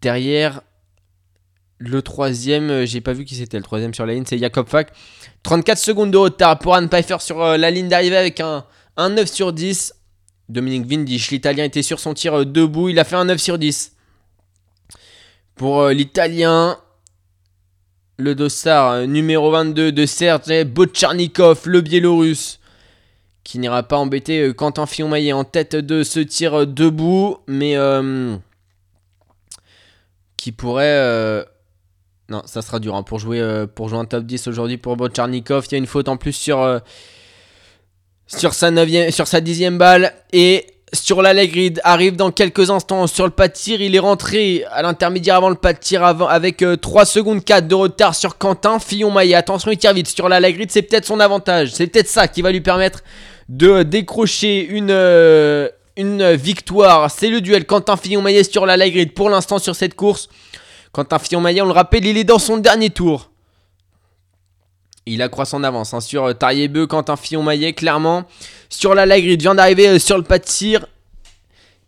Derrière le troisième, euh, j'ai pas vu qui c'était le troisième sur la ligne, c'est Jacob Fack. 34 secondes de retard pour Anne Pfeiffer sur euh, la ligne d'arrivée avec un, un 9 sur 10. Dominique Vindisch, l'italien, était sur son tir euh, debout, il a fait un 9 sur 10. Pour l'italien, le dossard numéro 22 de Sergei Botcharnikov, le biélorusse, qui n'ira pas embêter Quentin Fillon-Maillet en tête de ce tir debout, mais... qui pourrait. euh, Non, ça sera dur hein, pour, jouer, euh, pour jouer un top 10 aujourd'hui pour Botcharnikov. Il y a une faute en plus sur, euh, sa, neuvième, sur sa dixième balle. Et sur la arrive dans quelques instants sur le pas de tir. Il est rentré à l'intermédiaire avant le pas de tir avant, avec euh, 3 secondes 4 de retard sur Quentin Fillon-Maillet. Attention, il tire vite sur la. C'est peut-être son avantage. C'est peut-être ça qui va lui permettre de décrocher une. euh, une victoire, c'est le duel Quentin Fillon-Maillet sur la leg grid pour l'instant sur cette course. Quentin Fillon-Maillet, on le rappelle, il est dans son dernier tour. Il accroît son avance hein, sur euh, Tariebeu, Quentin Fillon-Maillet, clairement. Sur la leg grid, vient d'arriver euh, sur le pas de tir.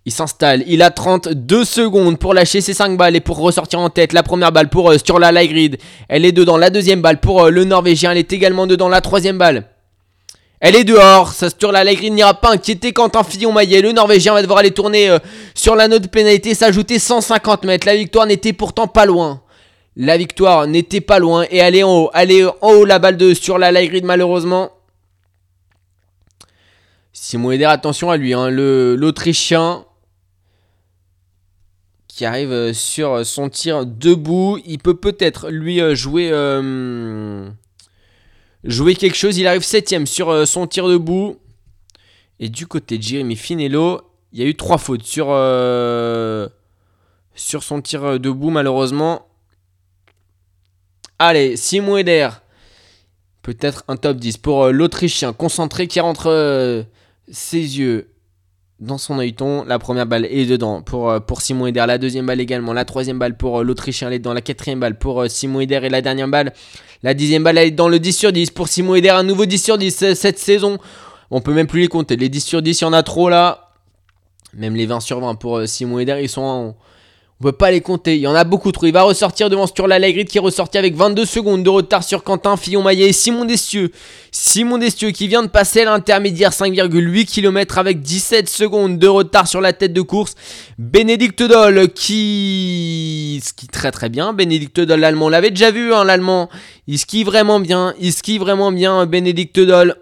Il s'installe, il a 32 secondes pour lâcher ses 5 balles et pour ressortir en tête. La première balle pour euh, sur la leg grid, elle est dedans. La deuxième balle pour le Norvégien, elle est également dedans. La troisième balle. Elle est dehors, ça sur la Allegri n'ira pas inquiéter Quentin Fillon-Maillet. Le Norvégien va devoir aller tourner euh, sur la note de pénalité, s'ajouter 150 mètres. La victoire n'était pourtant pas loin. La victoire n'était pas loin et elle est en haut. Elle est en haut la balle de sur la Allegri malheureusement. Simon Eder, attention à lui, hein, l'Autrichien qui arrive euh, sur son tir debout. Il peut peut-être lui euh, jouer... jouer quelque chose. Il arrive 7ème sur euh, son tir debout. Et du côté de Jérémy Finello, il y a eu trois fautes sur, euh, son tir euh, debout, malheureusement. Allez, Simon Eder. Peut-être un top 10 pour l'Autrichien concentré qui rentre ses yeux dans son œilleton. La première balle est dedans pour, euh, pour Simon Eder. La deuxième balle également. La troisième balle pour euh, l'Autrichien, elle est dedans. La quatrième balle pour euh, Simon Eder. Et la dernière balle, la dixième balle, elle est dans le 10 sur 10 pour Simon Eder. Un nouveau 10 sur 10 euh, cette saison. On peut même plus les compter. Les 10 sur 10, il y en a trop là. Même les 20 sur 20 pour Simon Eder, ils sont en- On peut pas les compter. Il y en a beaucoup trop. Il va ressortir devant sur la Grid qui est ressorti avec 22 secondes de retard sur Quentin Fillon-Maillet et Simon Destieux. Simon Destieux qui vient de passer l'intermédiaire 5,8 km avec 17 secondes de retard sur la tête de course. Bénédicte Doll qui skie très très bien. Bénédicte Doll, l'allemand, on l'avait déjà vu, hein, l'allemand. Il skie vraiment bien. Il skie vraiment bien, Bénédicte Doll.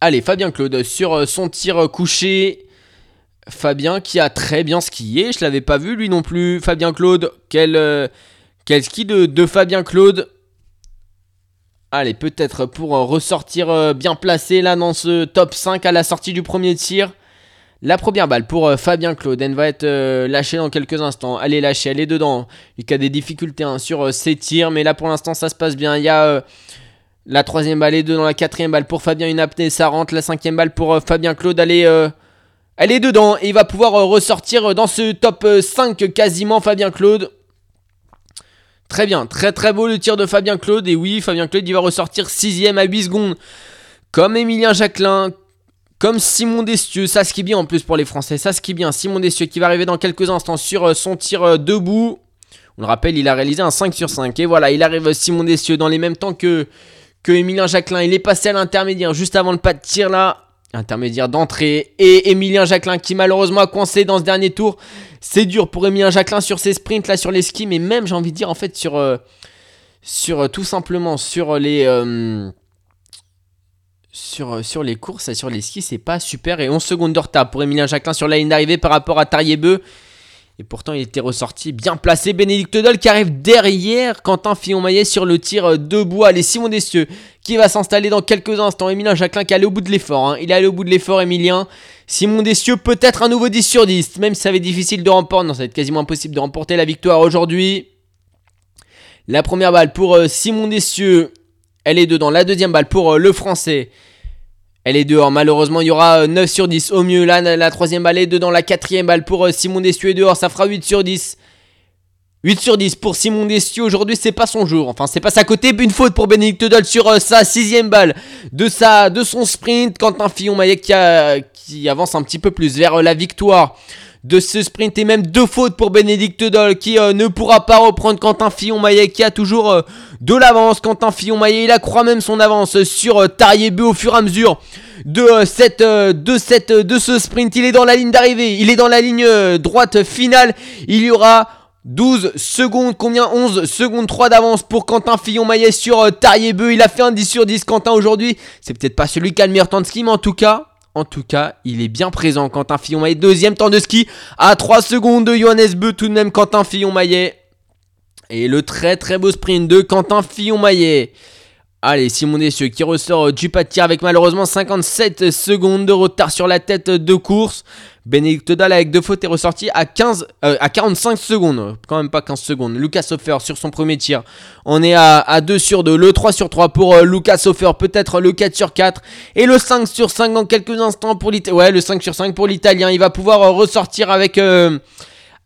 Allez, Fabien Claude sur euh, son tir couché. Fabien qui a très bien skié. Je l'avais pas vu lui non plus. Fabien Claude. Quel, euh, ski de, Fabien Claude? Allez, peut-être pour euh, ressortir euh, bien placé là dans ce top 5 à la sortie du premier tir. La première balle pour Fabien Claude. Elle va être lâchée dans quelques instants. Elle est lâchée, elle est dedans. Il a des difficultés hein, sur ses tirs. Mais là pour l'instant ça se passe bien. Il y a la troisième balle est dedans. La quatrième balle pour Fabien. Une apnée, ça rentre. La cinquième balle pour Fabien Claude. Euh, elle est dedans. Et il va pouvoir euh, ressortir euh, dans ce top euh, 5 quasiment Fabien Claude. Très bien, très très beau le tir de Fabien Claude. Et oui, Fabien Claude, il va ressortir 6ème à 8 secondes. Comme Emilien Jacquelin, comme Simon Destieux. Ça skie bien en plus pour les Français. Ça skie bien. Simon Destieux qui va arriver dans quelques instants sur euh, son tir euh, debout. On le rappelle, il a réalisé un 5 sur 5. Et voilà, il arrive euh, Simon Destieux dans les mêmes temps que, que Emilien Jacquelin. Il est passé à l'intermédiaire juste avant le pas de tir là. Intermédiaire d'entrée. Et Emilien Jacquelin qui malheureusement a coincé dans ce dernier tour. C'est dur pour Emilien Jacquelin sur ses sprints là sur les skis. Mais même j'ai envie de dire en fait sur... euh, sur euh, tout simplement sur les... euh, sur, euh, sur les courses sur les skis, c'est pas super. Et 11 secondes de retard pour Emilien Jacquelin sur la ligne d'arrivée par rapport à Tariebeu. Et pourtant, il était ressorti bien placé. Bénédicte Dol qui arrive derrière Quentin Fillon-Maillet sur le tir euh, debout. Allez, Simon Destieux qui va s'installer dans quelques instants. Emilien Jacquelin qui est allé au bout de l'effort. hein. Il est allé au bout de l'effort, Emilien. Simon Destieux, peut-être un nouveau 10 sur 10. Même si ça va être difficile de remporter. Non, ça va être quasiment impossible de remporter la victoire aujourd'hui. La première balle pour euh, Simon Destieux. Elle est dedans. La deuxième balle pour euh, le français. Elle est dehors. Malheureusement, il y aura euh, 9 sur 10 au mieux. Là, la troisième balle est dedans. La quatrième balle pour euh, Simon Destieux est dehors. Ça fera 8 sur 10. 8 sur 10 pour Simon Destieux. Aujourd'hui, c'est pas son jour. Enfin, c'est pas sa côté. Une faute pour Bénédicte Dol sur euh, sa sixième balle de, sa, de son sprint. Quentin Fillon-Maillet qui, avance un petit peu plus vers euh, la victoire de ce sprint et même deux fautes pour Bénédicte Dol qui euh, ne pourra pas reprendre Quentin Fillon-Maillet qui a toujours euh, de l'avance. Quentin Fillon-Maillet, il accroît même son avance sur euh, Tariebeu au fur et à mesure de, euh, cette, de, cette, de ce sprint. Il est dans la ligne d'arrivée, il est dans la ligne droite finale. Il y aura 12 secondes, combien? 11 secondes 3 d'avance pour Quentin Fillon-Maillet sur Tariebeu. Il a fait un 10 sur 10 Quentin aujourd'hui. C'est peut-être pas celui qui a le meilleur temps de ski, mais en tout cas, en tout cas, il est bien présent. Quentin Fillon-Maillet, deuxième temps de ski à 3 secondes de Johannes Beu, tout de même Quentin Fillon-Maillet. Et le très très beau sprint de Quentin Fillon-Maillet. Allez, Simon Dessieux qui ressort euh, du pas de tir avec malheureusement 57 secondes de retard sur la tête de course. Bénédicte Dalle avec deux fautes est ressorti à 15 euh, 45 secondes, quand même pas 15 secondes. Lucas Hofer sur son premier tir. On est à, à 2 sur 2, le 3 sur 3 pour euh, Lucas Hofer, peut-être le 4 sur 4 et le 5 sur 5 dans quelques instants pour l'Italien. Ouais, le 5 sur 5 pour l'Italien, il va pouvoir ressortir avec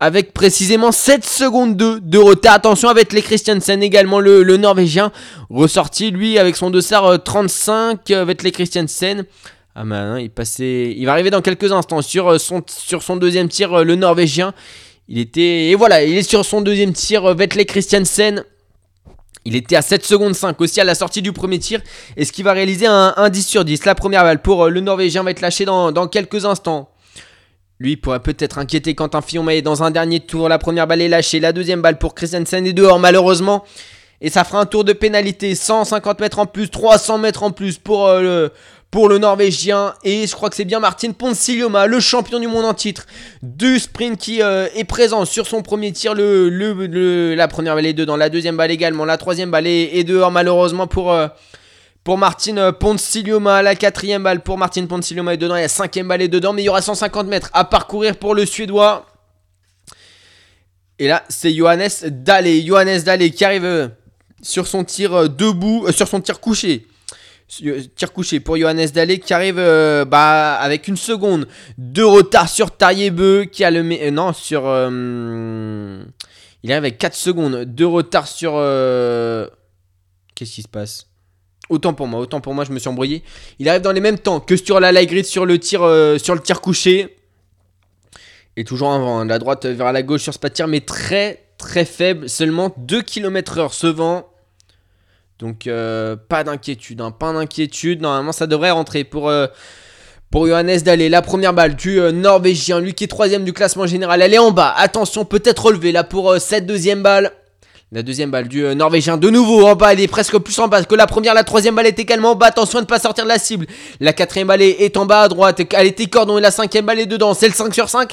avec précisément 7 secondes de, de retard. Attention avec les Christiansen également, le, Norvégien ressorti lui avec son dossard euh, 35 euh, avec les Christiansen. Ah man, il passait, il va arriver dans quelques instants sur euh, son, deuxième tir, euh, le Norvégien. Il était, et voilà, il est sur son deuxième tir, euh, Vetle Christiansen. Il était à 7 secondes 5 aussi à la sortie du premier tir. Est-ce qu'il va réaliser un, un 10 sur 10 La première balle pour euh, le Norvégien va être lâchée dans, dans quelques instants. Lui pourrait peut-être inquiéter Quentin Fillon-Maillet dans un dernier tour. La première balle est lâchée. La deuxième balle pour Christiansen est dehors malheureusement. Et ça fera un tour de pénalité. 150 mètres en plus, 300 mètres en plus pour, euh, le, pour le Norvégien. Et je crois que c'est bien Martin Ponsiglioma, le champion du monde en titre du sprint qui euh, est présent sur son premier tir. Le, le- le- la première balle est dedans, la deuxième balle également. La troisième balle est, est dehors malheureusement pour... euh, pour Martin euh, Ponsiglioma, la quatrième balle pour Martin Ponsiglioma est dedans, et la cinquième balle est dedans, mais il y aura 150 mètres à parcourir pour le Suédois. Et là, c'est Johannes Dalle, Johannes Dalle qui arrive euh, sur son tir euh, debout, sur son tir couché. Tir couché pour Johannes Dalle qui arrive bah, avec une seconde de retard sur Tariebeu qui a le... non, sur... il arrive avec 4 secondes de retard sur... Qu'est-ce qui se passe? Autant pour moi, autant pour moi, je me suis embrouillé. Il arrive dans les mêmes temps que sur la grid sur le tir, euh, sur le tir couché. Et toujours un vent, hein, de la droite vers la gauche sur ce pas de tir, mais très très faible, seulement 2 km heure ce vent. Donc euh, pas d'inquiétude, hein, pas d'inquiétude. Normalement ça devrait rentrer pour, euh, Johannes Dalle. La première balle du Norvégien, lui qui est troisième du classement général. Elle est en bas, attention, peut-être relevée là pour cette deuxième balle. La deuxième balle du euh, Norvégien de nouveau en bas, elle est presque plus en bas que la première. La troisième balle est également en bas. Attention à ne pas sortir de la cible. La quatrième balle est en bas à droite. Elle était cordon et la cinquième balle est dedans. C'est le 5 sur 5.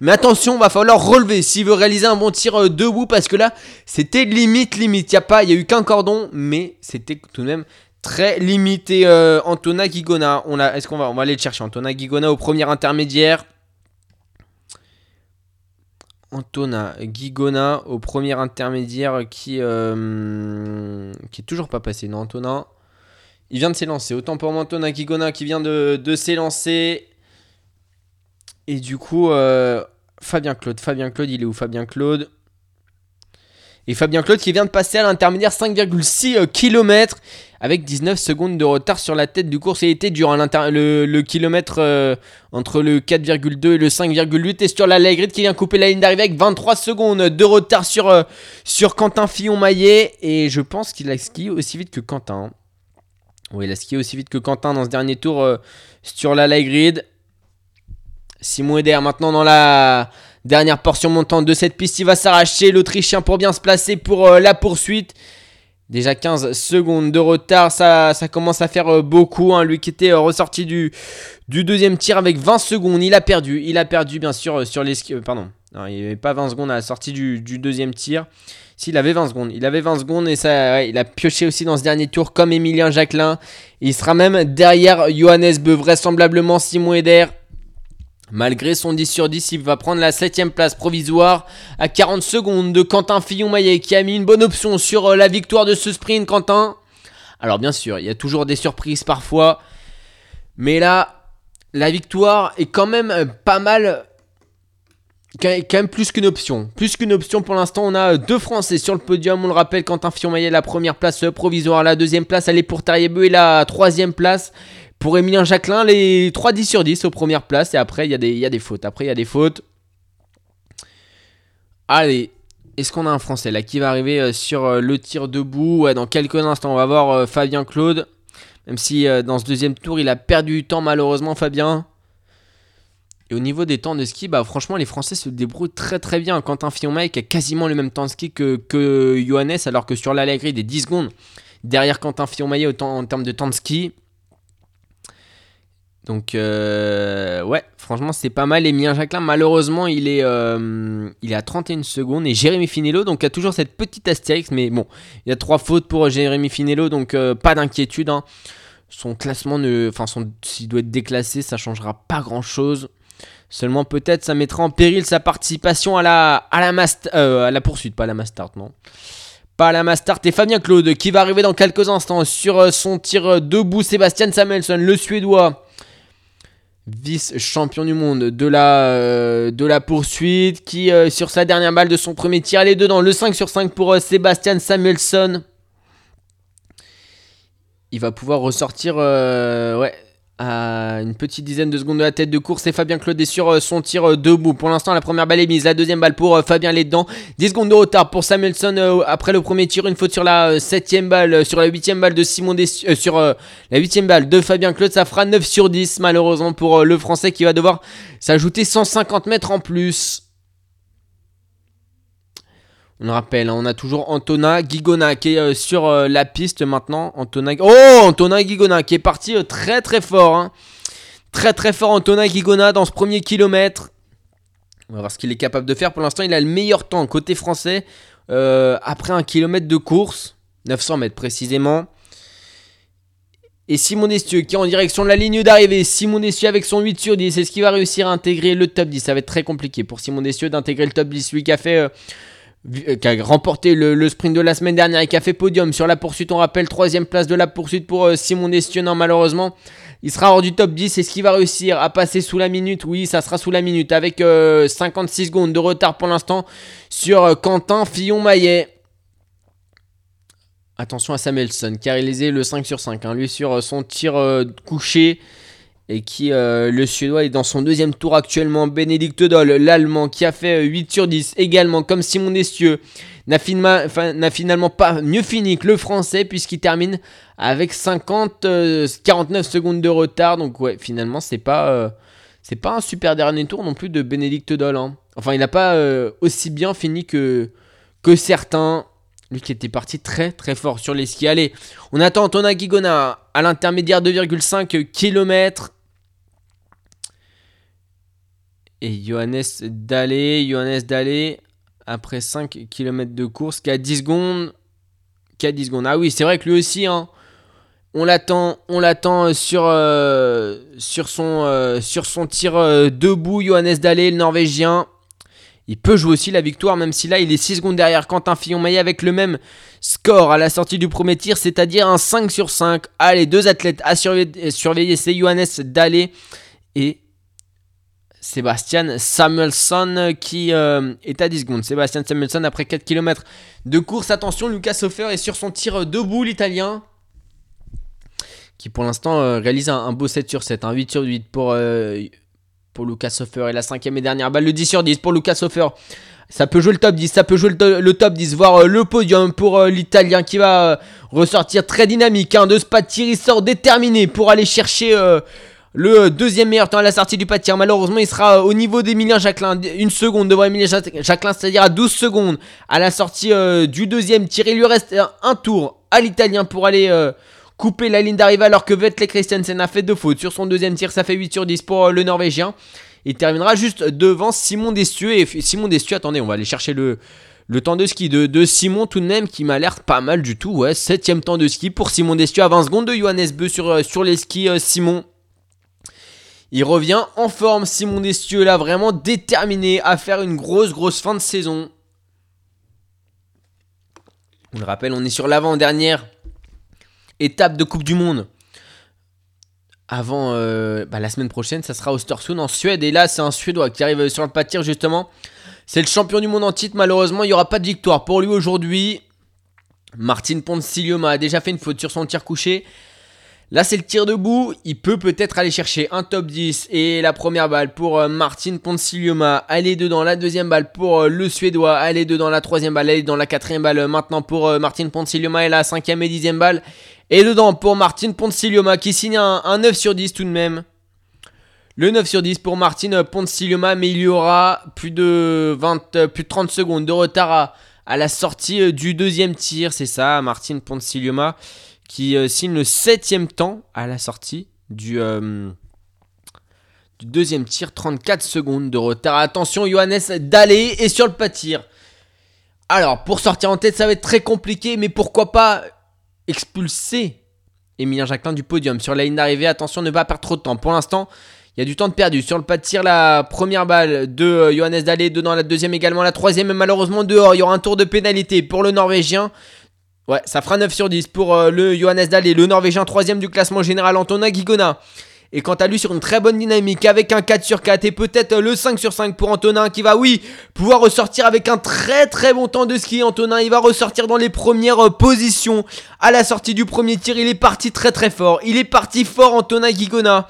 Mais attention, va falloir relever s'il veut réaliser un bon tir euh, debout parce que là, c'était limite, limite. Il n'y a pas, y a eu qu'un cordon, mais c'était tout de même très limité. Euh, Antona Gigona, on a, est-ce qu'on va, on va aller le chercher. Antona Gigona au premier intermédiaire. Antona Gigona au premier intermédiaire qui, euh, qui est toujours pas passé. Non, Antona, il vient de s'élancer. Autant pour Antona Gigona qui vient de, s'élancer. Et du coup, euh, Fabien Claude. Fabien Claude, il est où Fabien Claude? Et Fabien Claude qui vient de passer à l'intermédiaire 5,6 km avec 19 secondes de retard sur la tête du course. Il était durant le, kilomètre euh, entre le 4,2 et le 5,8. Et sur la Lagrid qui vient couper la ligne d'arrivée avec 23 secondes de retard sur, euh, sur Quentin Fillon-Maillet. Et je pense qu'il a skié aussi vite que Quentin. Oui, il a skié aussi vite que Quentin dans ce dernier tour euh, sur la Lagrid. Simon Eder maintenant dans la dernière portion montante de cette piste. Il va s'arracher l'Autrichien pour bien se placer pour la poursuite. Déjà 15 secondes de retard, ça, ça commence à faire euh, beaucoup. Hein. Lui qui était euh, ressorti du, deuxième tir avec 20 secondes, il a perdu. Il a perdu bien sûr euh, sur les... pardon, il n'y avait pas 20 secondes à la sortie du, deuxième tir. S'il avait 20 secondes, il avait 20 secondes et ça, il a pioché aussi dans ce dernier tour comme Emilien Jacquelin. Il sera même derrière Johannes Beu, vraisemblablement Simon Eder Malgré son 10 sur 10, il va prendre la 7ème place provisoire à 40 secondes de Quentin Fillon-Maillet qui a mis une bonne option sur euh, la victoire de ce sprint, Quentin. Alors bien sûr, il y a toujours des surprises parfois. Mais là, la victoire est quand même euh, pas mal. Quand même plus qu'une option. Plus qu'une option pour l'instant, on a deux Français sur le podium. On le rappelle, Quentin Fillon-Maillet, la première place euh, provisoire. La deuxième place, elle est pour Terrier-Beu. Et la troisième place, pour Emilien Jacquelin, les 3 10 sur 10 aux premières places. Et après, il y, a des, y a des fautes. Après, il y a des fautes. Allez, est-ce qu'on a un Français là qui va arriver euh, sur euh, le tir debout? Dans quelques instants, on va voir euh, Fabien Claude. Même si dans ce deuxième tour, il a perdu du temps malheureusement, Fabien. Et au niveau des temps de ski, bah franchement, les Français se débrouillent très très bien. Quentin Fillon-Maillet a quasiment le même temps de ski que, que Johannes, alors que sur l'Allegri, des 10 secondes derrière Quentin Fillon-Maillet en termes de temps de ski. Donc euh, ouais, franchement c'est pas mal. Emilien Jacquelin, malheureusement il est, euh, il est à 31 secondes. Et Jérémy Finello, donc a toujours cette petite astérix. Mais bon, il y a trois fautes pour Jérémy Finello, donc euh, pas d'inquiétude. Hein. Son classement, ne, enfin s'il doit être déclassé, ça changera pas grand chose. Seulement peut-être ça mettra en péril sa participation à la, à la, master, à la poursuite, pas à la Mastart, non. Pas à la Mastart et Fabien Claude qui va arriver dans quelques instants sur son tir debout. Sébastien Samuelson, le Suédois vice-champion du monde de la, euh, poursuite, qui euh, sur sa dernière balle de son premier tir, les deux dans le 5 sur 5 pour euh, Sébastien Samuelson. Il va pouvoir ressortir ouais, à une petite dizaine de secondes de la tête de course et Fabien Claude est sur euh, son tir euh, debout. Pour l'instant, la première balle est mise, la deuxième balle pour euh, Fabien les dedans. 10 secondes de retard pour Samuelson après le premier tir, une faute sur la septième balle, sur la huitième balle de Simon sur la huitième balle de Fabien Claude, ça fera 9 sur 10 malheureusement pour le français qui va devoir s'ajouter 150 mètres en plus. On rappelle, hein, on a toujours Antona Gigona qui est euh, sur euh, la piste maintenant. Antona... Oh, Antona Gigona qui est parti euh, très très fort. Hein. Très très fort Antona Gigona dans ce premier kilomètre. On va voir ce qu'il est capable de faire. Pour l'instant, il a le meilleur temps côté français. après un kilomètre de course, 900 mètres précisément. Et Simon Destieux qui est en direction de la ligne d'arrivée. Simon Destieux avec son 8 sur 10. Est-ce qu'il va réussir à intégrer le top 10 Ça va être très compliqué pour Simon Destieux d'intégrer le top 10. Lui qui a fait qui a remporté le, sprint de la semaine dernière et qui a fait podium sur la poursuite. On rappelle, troisième place de la poursuite pour euh, Simon Destionant, malheureusement. Il sera hors du top 10. Est-ce qu'il va réussir à passer sous la minute? Oui, ça sera sous la minute avec 56 euh, secondes de retard pour l'instant sur Quentin Fillon-Maillet. Attention à Samuelson qui a réalisé le 5 sur 5. Hein. lui sur son tir couché et qui, euh, le Suédois, est dans son deuxième tour actuellement. Bénédicte Doll, l'Allemand, qui a fait 8 euh, sur 10, également comme Simon Destieux, n'a finalement pas mieux fini que le Français, puisqu'il termine avec 50, 49 euh, secondes de retard. Donc, ouais, finalement, c'est pas, c'est pas un super dernier tour non plus de Bénédicte Doll. Hein. Enfin, il n'a pas aussi bien fini que, que certains. Lui qui était parti très très fort sur les skis. Allez, on attend Antonin Guigona à l'intermédiaire 2,5 km. Et Johannes Dallé, Johannes Dallé, après 5 km de course, qui a 10 secondes. Qui a 10 secondes. Ah oui, c'est vrai que lui aussi, hein, on l'attend, on l'attend sur, euh, son, euh, sur son tir euh, debout, Johannes Dallé, le Norvégien. Il peut jouer aussi la victoire, même si là il est 6 secondes derrière Quentin Fillon-Maillet avec le même score à la sortie du premier tir, c'est-à-dire un 5 sur 5. Allez, deux athlètes à surveiller, c'est Johannes Dallé et Sébastien Samuelson qui euh, est à 10 secondes. Sébastien Samuelson après 4 km de course. Attention, Lucas Hofer est sur son tir debout, l'italien. Qui pour l'instant euh, réalise un, beau 7 sur 7, un 8 sur 8 pour euh, Lucas Hofer. Et la cinquième et dernière balle, le 10 sur 10 pour Lucas Hofer. Ça peut jouer le top 10, ça peut jouer le, top 10, voire euh, le podium pour euh, l'Italien qui va euh, ressortir très dynamique. Hein, de ce pas de tir, il sort déterminé pour aller chercher le deuxième meilleur temps à la sortie du pas de tir. Malheureusement, il sera au niveau d'Emilien Jacquelin. Une seconde devant Emilien Jacquelin, c'est-à-dire à 12 secondes à la sortie du deuxième tir. Il lui reste un tour à l'Italien pour aller couper la ligne d'arrivée alors que Vettel Christensen a fait deux fautes. Sur son deuxième tir, ça fait 8 sur 10 pour euh, le Norvégien. Il terminera juste devant Simon Destieux. Et Simon Destieux, attendez, on va aller chercher le, temps de ski de, Simon tout de même qui m'a l'air pas mal du tout. Ouais, septième temps de ski pour Simon Destieux à 20 secondes de Johannes Beu sur, euh, les skis. Euh, Simon. Il revient en forme, Simon Destieux, là, vraiment déterminé à faire une grosse, grosse fin de saison. On le rappelle, on est sur l'avant-dernière étape de Coupe du Monde. Avant euh, bah, la semaine prochaine, ça sera Ostersund en Suède. Et là, c'est un Suédois qui arrive sur le pas de tir justement. C'est le champion du monde en titre. Malheureusement, il n'y aura pas de victoire pour lui aujourd'hui. Martin Ponce-Silioma a déjà fait une faute sur son tir couché. Là, c'est le tir debout. Il peut peut-être aller chercher un top 10. Et la première balle pour euh, Martin Ponce-Silioma. Aller dedans. La deuxième balle pour euh, le Suédois. Aller dedans. La troisième balle. Aller dans la quatrième balle. Maintenant pour Martin Ponce-Silioma. Et la cinquième et dixième balle. Et dedans, pour Martin Ponce-Silioma qui signe un, 9 sur 10 tout de même. Le 9 sur 10 pour Martin Ponce-Silioma, mais il y aura plus de, 20, plus de 30 secondes de retard à, la sortie euh, du deuxième tir. C'est ça, Martin Ponce-Silioma qui euh, signe le septième temps à la sortie du, euh, deuxième tir. 34 secondes de retard. Attention, Johannes Dallé est sur le pas tir. Alors, pour sortir en tête, ça va être très compliqué, mais pourquoi pas expulser Emilien Jacquelin du podium. Sur la ligne d'arrivée, attention, ne pas perdre trop de temps. Pour l'instant, il y a du temps de perdu. Sur le pas de tir, la première balle de euh, Johannes Dallé, dedans la deuxième également, la troisième, malheureusement dehors. Il y aura un tour de pénalité pour le Norvégien. Ouais, ça fera 9 sur 10 pour euh, le Johannes Dallé, le Norvégien troisième du classement général, Antonin Guigona. Et quant à lui, sur une très bonne dynamique, avec un 4 sur 4 et peut-être le 5 sur 5 pour Antonin qui va, oui, pouvoir ressortir avec un très très bon temps de ski. Antonin, il va ressortir dans les premières euh, positions à la sortie du premier tir. Il est parti très très fort. Il est parti fort, Antonin Guigona.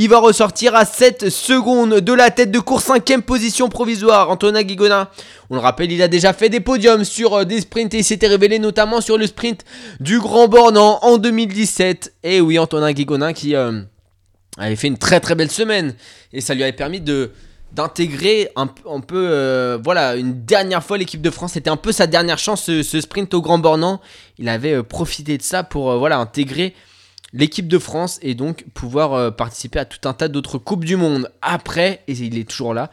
Il va ressortir à 7 secondes de la tête de course, 5ème position provisoire. Antonin Guigona, on le rappelle, il a déjà fait des podiums sur euh, des sprints et il s'était révélé notamment sur le sprint du Grand Bornand en 2017. Et oui, Antonin Guigona qui... Euh, avait fait une très très belle semaine et ça lui avait permis d'intégrer un, peu euh, voilà une dernière fois l'équipe de France c'était un peu sa dernière chance ce, sprint au Grand Bornand il avait profité de ça pour voilà intégrer l'équipe de France et donc pouvoir participer à tout un tas d'autres coupes du monde. Après et il est toujours là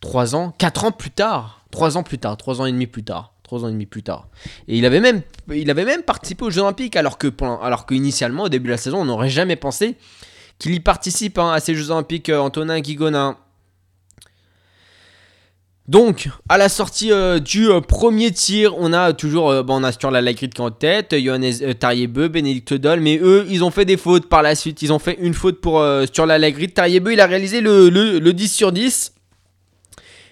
trois ans quatre ans plus tard. Trois ans plus tard trois ans et demi plus tard. Trois ans et demi plus tard. Et il avait même il avait même participé aux Jeux Olympiques alors que au début de la saison on n'aurait jamais pensé qu'il y participe hein, à ces Jeux Olympiques, euh, Antonin Guigona. Donc, à la sortie euh, du euh, premier tir, on a toujours, bon, on a sur la Lagrid qui est en tête, Johannes Tariebeu, Bénédicte Doll, mais eux, ils ont fait des fautes par la suite. Ils ont fait une faute pour, sur la Lagrid. Tariebeu, il a réalisé le, le 10 sur 10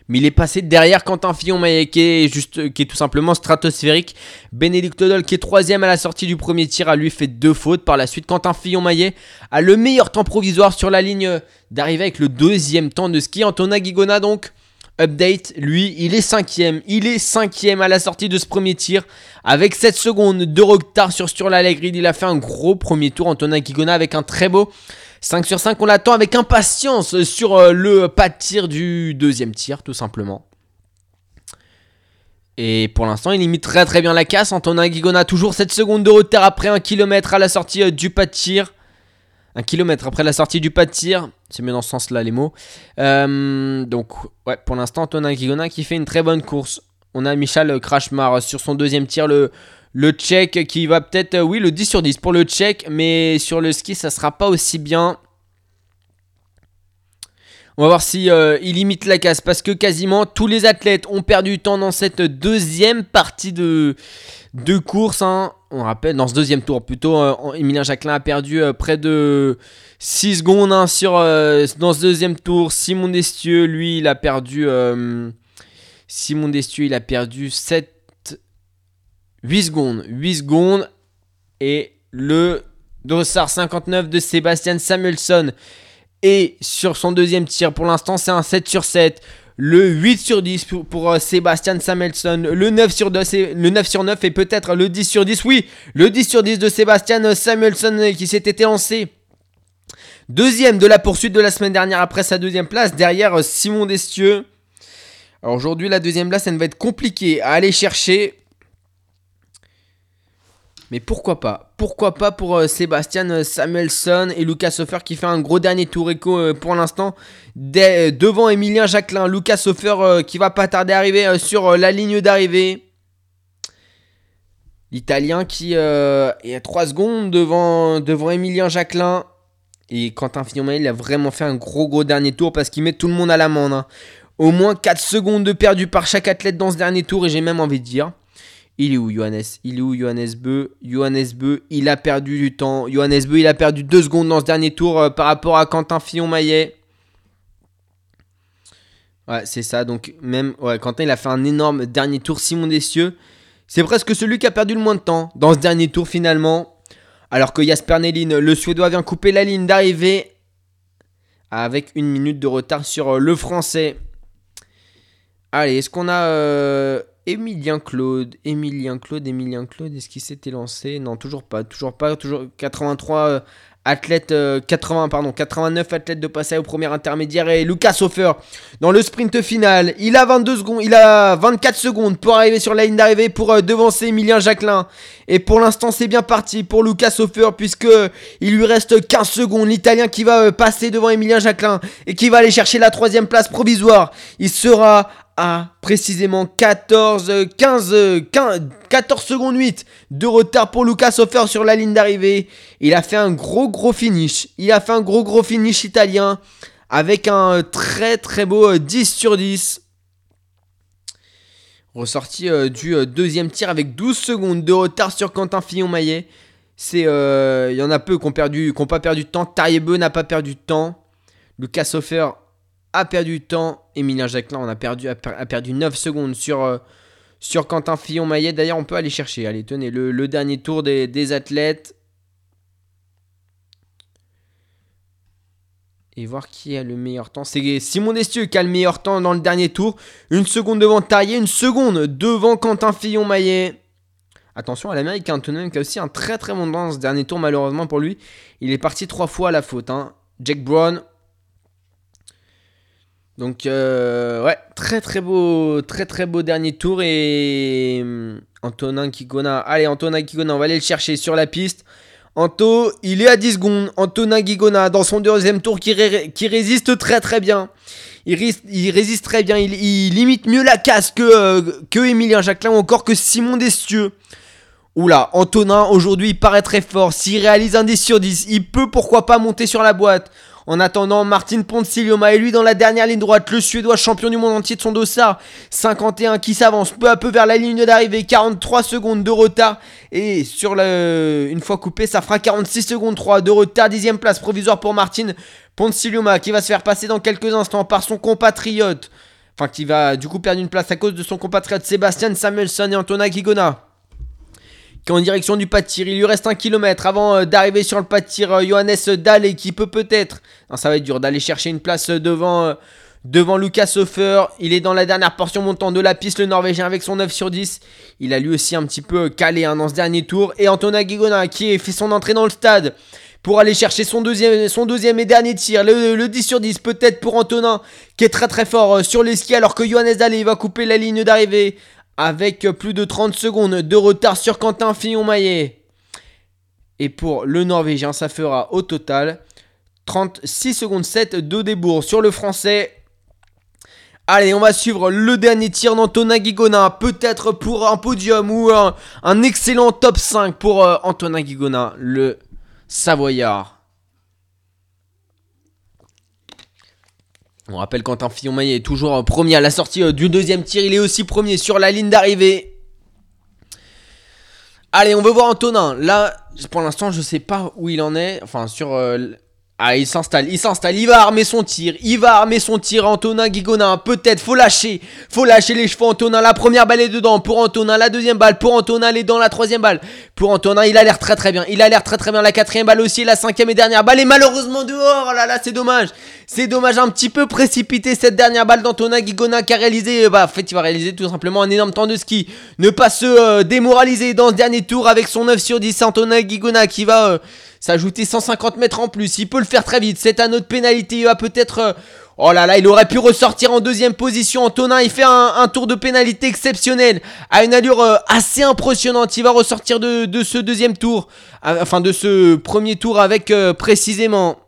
mais il est passé derrière Quentin Fillon-Maillet qui est, juste, qui est tout simplement stratosphérique. Bénédicte Dol qui est troisième à la sortie du premier tir a lui fait deux fautes. Par la suite, Quentin Fillon-Maillet a le meilleur temps provisoire sur la ligne d'arrivée avec le deuxième temps de ski. Antonin Guigona donc Update, lui, il est cinquième. Il est cinquième à la sortie de ce premier tir. Avec 7 secondes de retard sur sur la grid. Il a fait un gros premier tour. Antonin Guigona avec un très beau 5 sur 5, on l'attend avec impatience sur euh, le pas de tir du deuxième tir, tout simplement. Et pour l'instant, il limite très très bien la casse. Antonin Guigona, toujours 7 secondes de retard après un kilomètre à la sortie euh, du pas de tir. Un kilomètre après la sortie du pas de tir. C'est mieux dans ce sens-là les mots. Euh, donc, ouais, pour l'instant, Antonin Guigona qui fait une très bonne course. On a Michal Krashmar sur son deuxième tir, le, le tchèque qui va peut-être, euh, oui, le 10 sur 10 pour le tchèque, mais sur le ski, ça sera pas aussi bien. On va voir si euh, il limite la casse parce que quasiment tous les athlètes ont perdu du temps dans cette deuxième partie de, course. hein. On rappelle, dans ce deuxième tour plutôt, euh, Emilien Jacquelin a perdu euh, près de 6 secondes hein, sur, euh, dans ce deuxième tour. Simon Destieux, lui, il a perdu. Simon Destieux, il a perdu 7. 8 secondes. 8 secondes. Et le dossard 59 de Sébastien Samuelson et sur son deuxième tir, pour l'instant, c'est un 7 sur 7. Le 8 sur 10 pour, pour, euh, Sébastien Samuelson. Le 9 sur 2, c'est- le 9 sur 9 et peut-être le 10 sur 10. Oui, le 10 sur 10 de Sébastien Samuelson euh, qui s'était lancé. Deuxième de la poursuite de la semaine dernière après sa deuxième place. Derrière euh, Simon Destieux. Alors aujourd'hui, la deuxième place, elle va être compliquée à aller chercher. Mais pourquoi pas? Pourquoi pas pour euh, Sébastien euh, Samuelson et Lucas Hofer qui fait un gros dernier tour éco euh, pour l'instant Dès- devant Emilien Jacquelin. Lucas Hofer euh, qui va pas tarder à arriver euh, sur euh, la ligne d'arrivée. L'Italien qui euh, est à 3 secondes devant, devant Emilien Jacquelin. Et Quentin Fillon il a vraiment fait un gros gros dernier tour parce qu'il met tout le monde à l'amende. hein. Au moins 4 secondes de perdu par chaque athlète dans ce dernier tour et j'ai même envie de dire. Il est où Johannes? Il est où Johannes Beu? Johannes Beu, il a perdu du temps. Johannes Beu, il a perdu 2 secondes dans ce dernier tour euh, par rapport à Quentin Fillon-Maillet. Ouais, c'est ça. Donc, même ouais, Quentin, il a fait un énorme dernier tour. Simon Dessieux, c'est presque celui qui a perdu le moins de temps dans ce dernier tour finalement. Alors que Jasper Nelin, le Suédois, vient couper la ligne d'arrivée avec une minute de retard sur euh, le Français. Allez, est-ce qu'on a euh, Emilien Claude Emilien Claude, Emilien Claude, est-ce qu'il s'était lancé? Non, toujours pas, toujours pas, toujours 83 euh, athlètes, euh, 80, pardon, 89 athlètes de passage au premier intermédiaire et Lucas Hofer dans le sprint final. Il a 22 secondes, il a 24 secondes pour arriver sur la ligne d'arrivée pour euh, devancer Emilien Jacquelin. Et pour l'instant, c'est bien parti pour Lucas Hofer puisque il lui reste 15 secondes. L'Italien qui va euh, passer devant Emilien Jacquelin et qui va aller chercher la troisième place provisoire. Il sera à précisément 14, euh, 15, euh, 15, 14 secondes 8 de retard pour Lucas Hofer sur la ligne d'arrivée. Il a fait un gros gros finish. Il a fait un gros gros finish italien avec un euh, très très beau euh, 10 sur 10. Ressorti euh, du euh, deuxième tir avec 12 secondes de retard sur Quentin Fillon-Maillet. Euh, il y en a peu qui ont perdu, pas perdu de temps. Tariebeu n'a pas perdu de temps. Lucas Hofer a perdu du temps. Emilien Jacquelin on a perdu, a, per- a perdu 9 secondes sur, euh, sur Quentin Fillon-Maillet. D'ailleurs, on peut aller chercher. Allez, tenez, le, dernier tour des, athlètes. Et voir qui a le meilleur temps. C'est Simon Destieux qui a le meilleur temps dans le dernier tour. Une seconde devant Tarier, une seconde devant Quentin Fillon-Maillet. Attention à l'Amérique Antonin qui a aussi un très très bon temps dans ce dernier tour, malheureusement pour lui. Il est parti trois fois à la faute. hein. Jack Brown. Donc, euh, ouais, très très beau, très très beau dernier tour. Et hum, Antonin Kigona. Allez, Antonin Kigona, on va aller le chercher sur la piste. Anto, il est à 10 secondes. Antonin Guigona dans son deuxième tour qui, ré- qui résiste très très bien. Il, résiste très bien. Il, il limite mieux la casse que, euh, que Emilien Jacquelin ou encore que Simon Destieux. Oula, Antonin aujourd'hui il paraît très fort. S'il réalise un 10 sur 10, il peut pourquoi pas monter sur la boîte. En attendant, Martin Ponzilioma est lui dans la dernière ligne droite, le Suédois champion du monde entier de son dossard. 51 qui s'avance peu à peu vers la ligne d'arrivée, 43 secondes de retard. Et sur le... une fois coupé, ça fera 46 secondes 3 de retard. Dixième place provisoire pour Martin Ponzilioma qui va se faire passer dans quelques instants par son compatriote. Enfin, qui va du coup perdre une place à cause de son compatriote Sébastien Samuelson et Antonin est en direction du pas. Il lui reste un kilomètre avant euh, d'arriver sur le pas de tir. euh, Johannes Dalle qui peut peut-être, ça va être dur, d'aller chercher une place euh, devant, devant Lucas Hofer. Il est dans la dernière portion montant de la piste, le Norvégien avec son 9 sur 10. Il a lui aussi un petit peu calé hein, dans ce dernier tour. Et Antonin Guigona qui fait son entrée dans le stade pour aller chercher son deuxième, et dernier tir. Le, le 10 sur 10 peut-être pour Antonin qui est très très fort sur les skis alors que Johannes Dalle va couper la ligne d'arrivée avec plus de 30 secondes de retard sur Quentin Fillon-Maillet. Et pour le Norvégien, ça fera au total 36 secondes 7 de débours sur le Français. Allez, on va suivre le dernier tir d'Antonin Guigona. Peut-être pour un podium ou un, excellent top 5 pour euh, Antonin Guigona, le Savoyard. On rappelle Quentin Fillon-Maillet est toujours premier à la sortie euh, du deuxième tir. Il est aussi premier sur la ligne d'arrivée. Allez, on veut voir Antonin. Là, pour l'instant, je sais pas où il en est. Enfin, sur euh, ah, il s'installe, il s'installe, il va armer son tir, il va armer son tir, Antonin Guigona, peut-être, faut lâcher, faut lâcher les cheveux, Antonin, la première balle est dedans, pour Antonin, la deuxième balle, pour Antonin, elle est dans la troisième balle, pour Antonin, il a l'air très très bien, il a l'air très très bien, la quatrième balle aussi, la cinquième et dernière balle, et malheureusement dehors, oh là là, c'est dommage, c'est dommage, un petit peu précipité cette dernière balle d'Antonin Guigona qui a réalisé, euh, bah, en fait, il va réaliser tout simplement un énorme temps de ski, ne pas se euh, démoraliser dans ce dernier tour avec son 9 sur 10, Antonin Guigona qui va... Euh, s'ajouter 150 mètres en plus. Il peut le faire très vite. C'est un autre pénalité. Il va peut-être. Euh, oh là là, il aurait pu ressortir en deuxième position. Antonin, il fait un, tour de pénalité exceptionnel. À une allure euh, assez impressionnante. Il va ressortir de, ce deuxième tour. Euh, enfin, de ce premier tour avec précisément.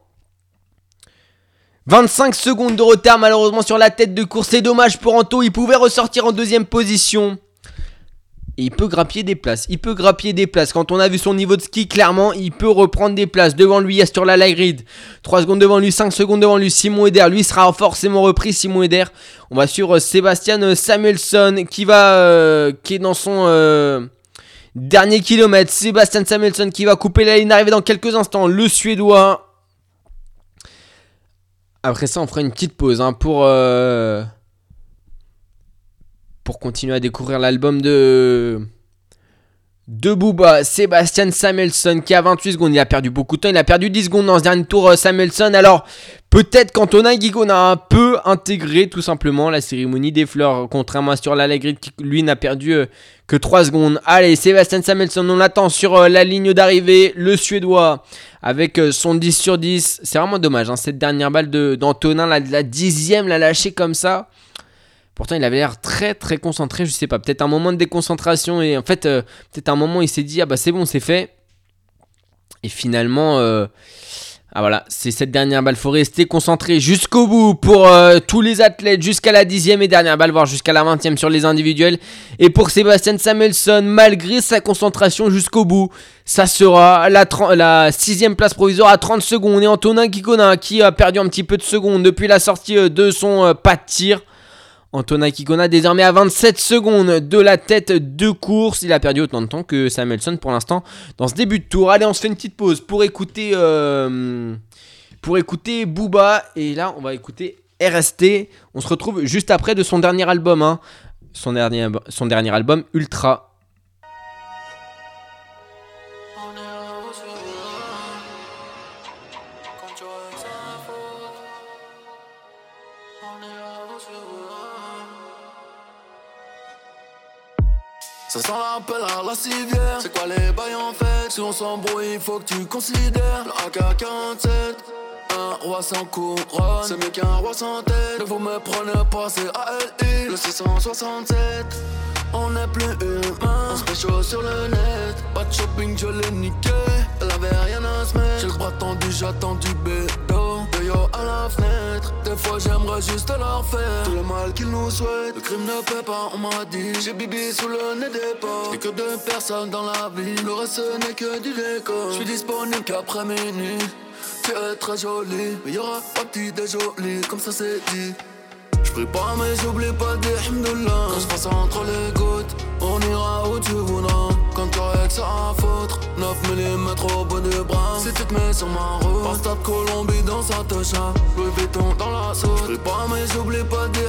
25 secondes de retard malheureusement sur la tête de course. C'est dommage pour Anto. Il pouvait ressortir en deuxième position il peut grappiller des places. Il peut grappiller des places. Quand on a vu son niveau de ski, clairement, il peut reprendre des places. Devant lui, sur la light grid. 3 secondes devant lui, 5 secondes devant lui. Simon Eder, lui sera forcément repris. Simon Eder. On va sur Sébastien Samuelson qui va, euh, qui est dans son euh, dernier kilomètre. Sébastien Samuelson qui va couper la ligne d'arrivée dans quelques instants. Le Suédois. Après ça, on fera une petite pause hein, pour. Euh, pour continuer à découvrir l'album de de Booba, Sébastien Samuelson qui a 28 secondes, il a perdu beaucoup de temps, il a perdu 10 secondes dans ce dernier tour euh, Samuelson. Alors peut-être qu'Antonin Guigon a un peu intégré tout simplement la cérémonie des fleurs, contrairement à sur la qui lui n'a perdu euh, que 3 secondes. Allez, Sébastien Samuelson, on l'attend sur euh, la ligne d'arrivée, le Suédois avec son 10 sur 10. C'est vraiment dommage, hein, cette dernière balle d'Antonin, la, la dixième, l'a lâché comme ça. Pourtant, il avait l'air très très concentré. Je sais pas, peut-être un moment de déconcentration et en fait, euh, peut-être un moment il s'est dit ah bah c'est bon, c'est fait. Et finalement, euh, ah voilà, c'est cette dernière balle. Faut rester concentré jusqu'au bout pour euh, tous les athlètes, jusqu'à la dixième et dernière balle, voire jusqu'à la vingtième sur les individuels. Et pour Sébastien Samuelson, malgré sa concentration jusqu'au bout, ça sera la, la sixième place provisoire à 30 secondes. Et Antonin Kikona qui a perdu un petit peu de secondes depuis la sortie de son pas de tir. Antonin Kikona désormais à 27 secondes de la tête de course. Il a perdu autant de temps que Samuelson pour l'instant dans ce début de tour. Allez, on se fait une petite pause pour écouter, euh, écouter Booba. Et là, on va écouter RST. On se retrouve juste après de son dernier album. Hein. Son dernier album, Ultra. Ça sent l'appel à la civière. C'est quoi les bails en fait? Si on s'embrouille, il faut que tu considères le AK-47. Un roi sans couronne, c'est mieux qu'un roi sans tête. Ne vous me prenez pas, c'est ALI, le 667. On n'est plus humain, on se fait chaud sur le net. Pas de shopping, je l'ai niqué. Elle avait rien à se mettre. J'ai le bras tendu, j'attends du bédo. À la fenêtre. Des fois j'aimerais juste leur faire tout le mal qu'ils nous souhaitent. Le crime ne paie pas, on m'a dit. J'ai bibi sous le nez des porcs. J'ai que deux personnes dans la vie. Le reste n'est que du décor. J'suis disponible qu'après minuit. Tu es très jolie, mais y'aura pas petit déjoli, comme ça c'est dit. J'prie pas mais j'oublie pas des là Quand j'passe entre les gouttes On ira où tu voudras Quand t'aurais que ça à foutre. 9 mm au bout du bras. Si tu te mets sur ma route. Passe de Colombie dans sa tocha Louis Vuitton dans la sauce J'prie pas mais j'oublie pas des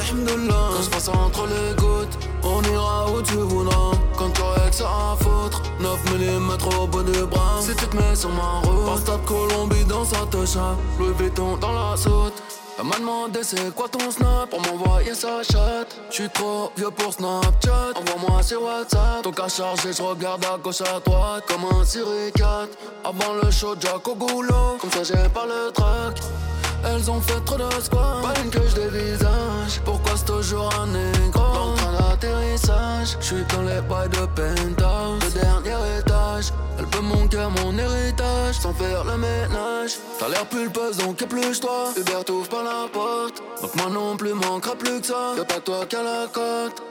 là Quand j'passe entre les gouttes On ira où tu voudras. Quand t'aurais que ça à foutre. 9 mm au bout du bras. Si tu te mets sur ma route. Passe de Colombie dans sa tocha Louis Vuitton dans la saute elle m'a demandé c'est quoi ton snap? Pour m'envoyer sa chatte. J'suis trop vieux pour Snapchat. Envoie-moi sur WhatsApp. Ton cas chargé, j'regarde à gauche à droite comme un Siri 4. Avant le show, Jack au goulot. Comme ça j'ai pas le track. Elles ont fait trop de squats. Pas une que je dévisage. Pourquoi c'est toujours un négro? Le train message. Je suis dans les bails de penthouse, le dernier étage. Elle peut mon cœur, mon héritage, sans faire le ménage. T'as l'air pulpeuse, donc épluche-toi. Hubert t'ouvre par la porte. Donc moi non plus manquera plus que ça. Y'a pas toi qu'à la côte.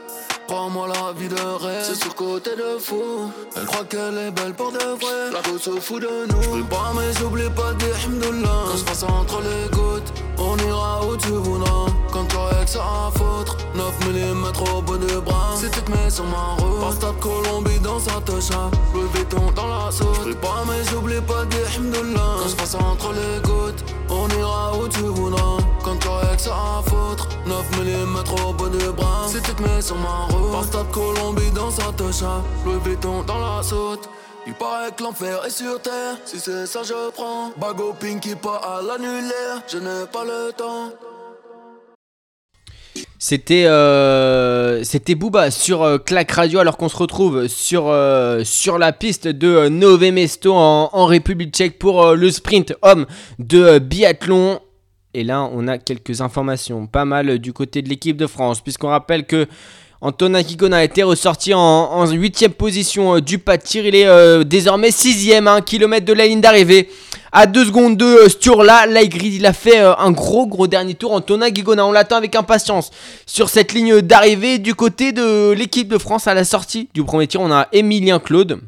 Prends-moi la vie de rêve, c'est surcoté de fou. Elle croit qu'elle est belle pour de vrai, la route se fout de nous. J'brille pas, mais j'oublie pas de dire. Quand je passe entre les gouttes, on ira où tu voudras. Quand t'aurais que ça à foutre, 9 mm au bout du bras. Tu te mets sur ma route, Pasta de Colombie dans sa tocha. Louis Vuitton dans la sauce. J'brille pas, mais j'oublie pas de dire Himdullah. Quand je passe entre les gouttes, on ira où tu voudras. Quand t'aurais que ça à foutre, 9 mm au bout du bras. Si tu te mets sur ma route, Pasta de Colombie dans sa tocha. Louis Vuitton dans la saute. Il paraît que l'enfer est sur terre, si c'est ça je prends. Bago Pinky pas à l'annulaire, je n'ai pas le temps. C'était euh, c'était Booba sur euh, Clac Radio alors qu'on se retrouve sur, euh, sur la piste de Nové Mesto en, République tchèque pour le sprint homme de biathlon. Et là, on a quelques informations, pas mal du côté de l'équipe de France, puisqu'on rappelle que Antonin Kikona a été ressorti en 8ème position euh, du pas de tir. Il est euh, désormais 6ème, 1 km de la ligne d'arrivée. À 2 secondes de euh, Sturla, Laigrid, il a fait un gros gros dernier tour. Antonin Guigona, on l'attend avec impatience sur cette ligne d'arrivée. Du côté de l'équipe de France, à la sortie du premier tir, on a Emilien Claude.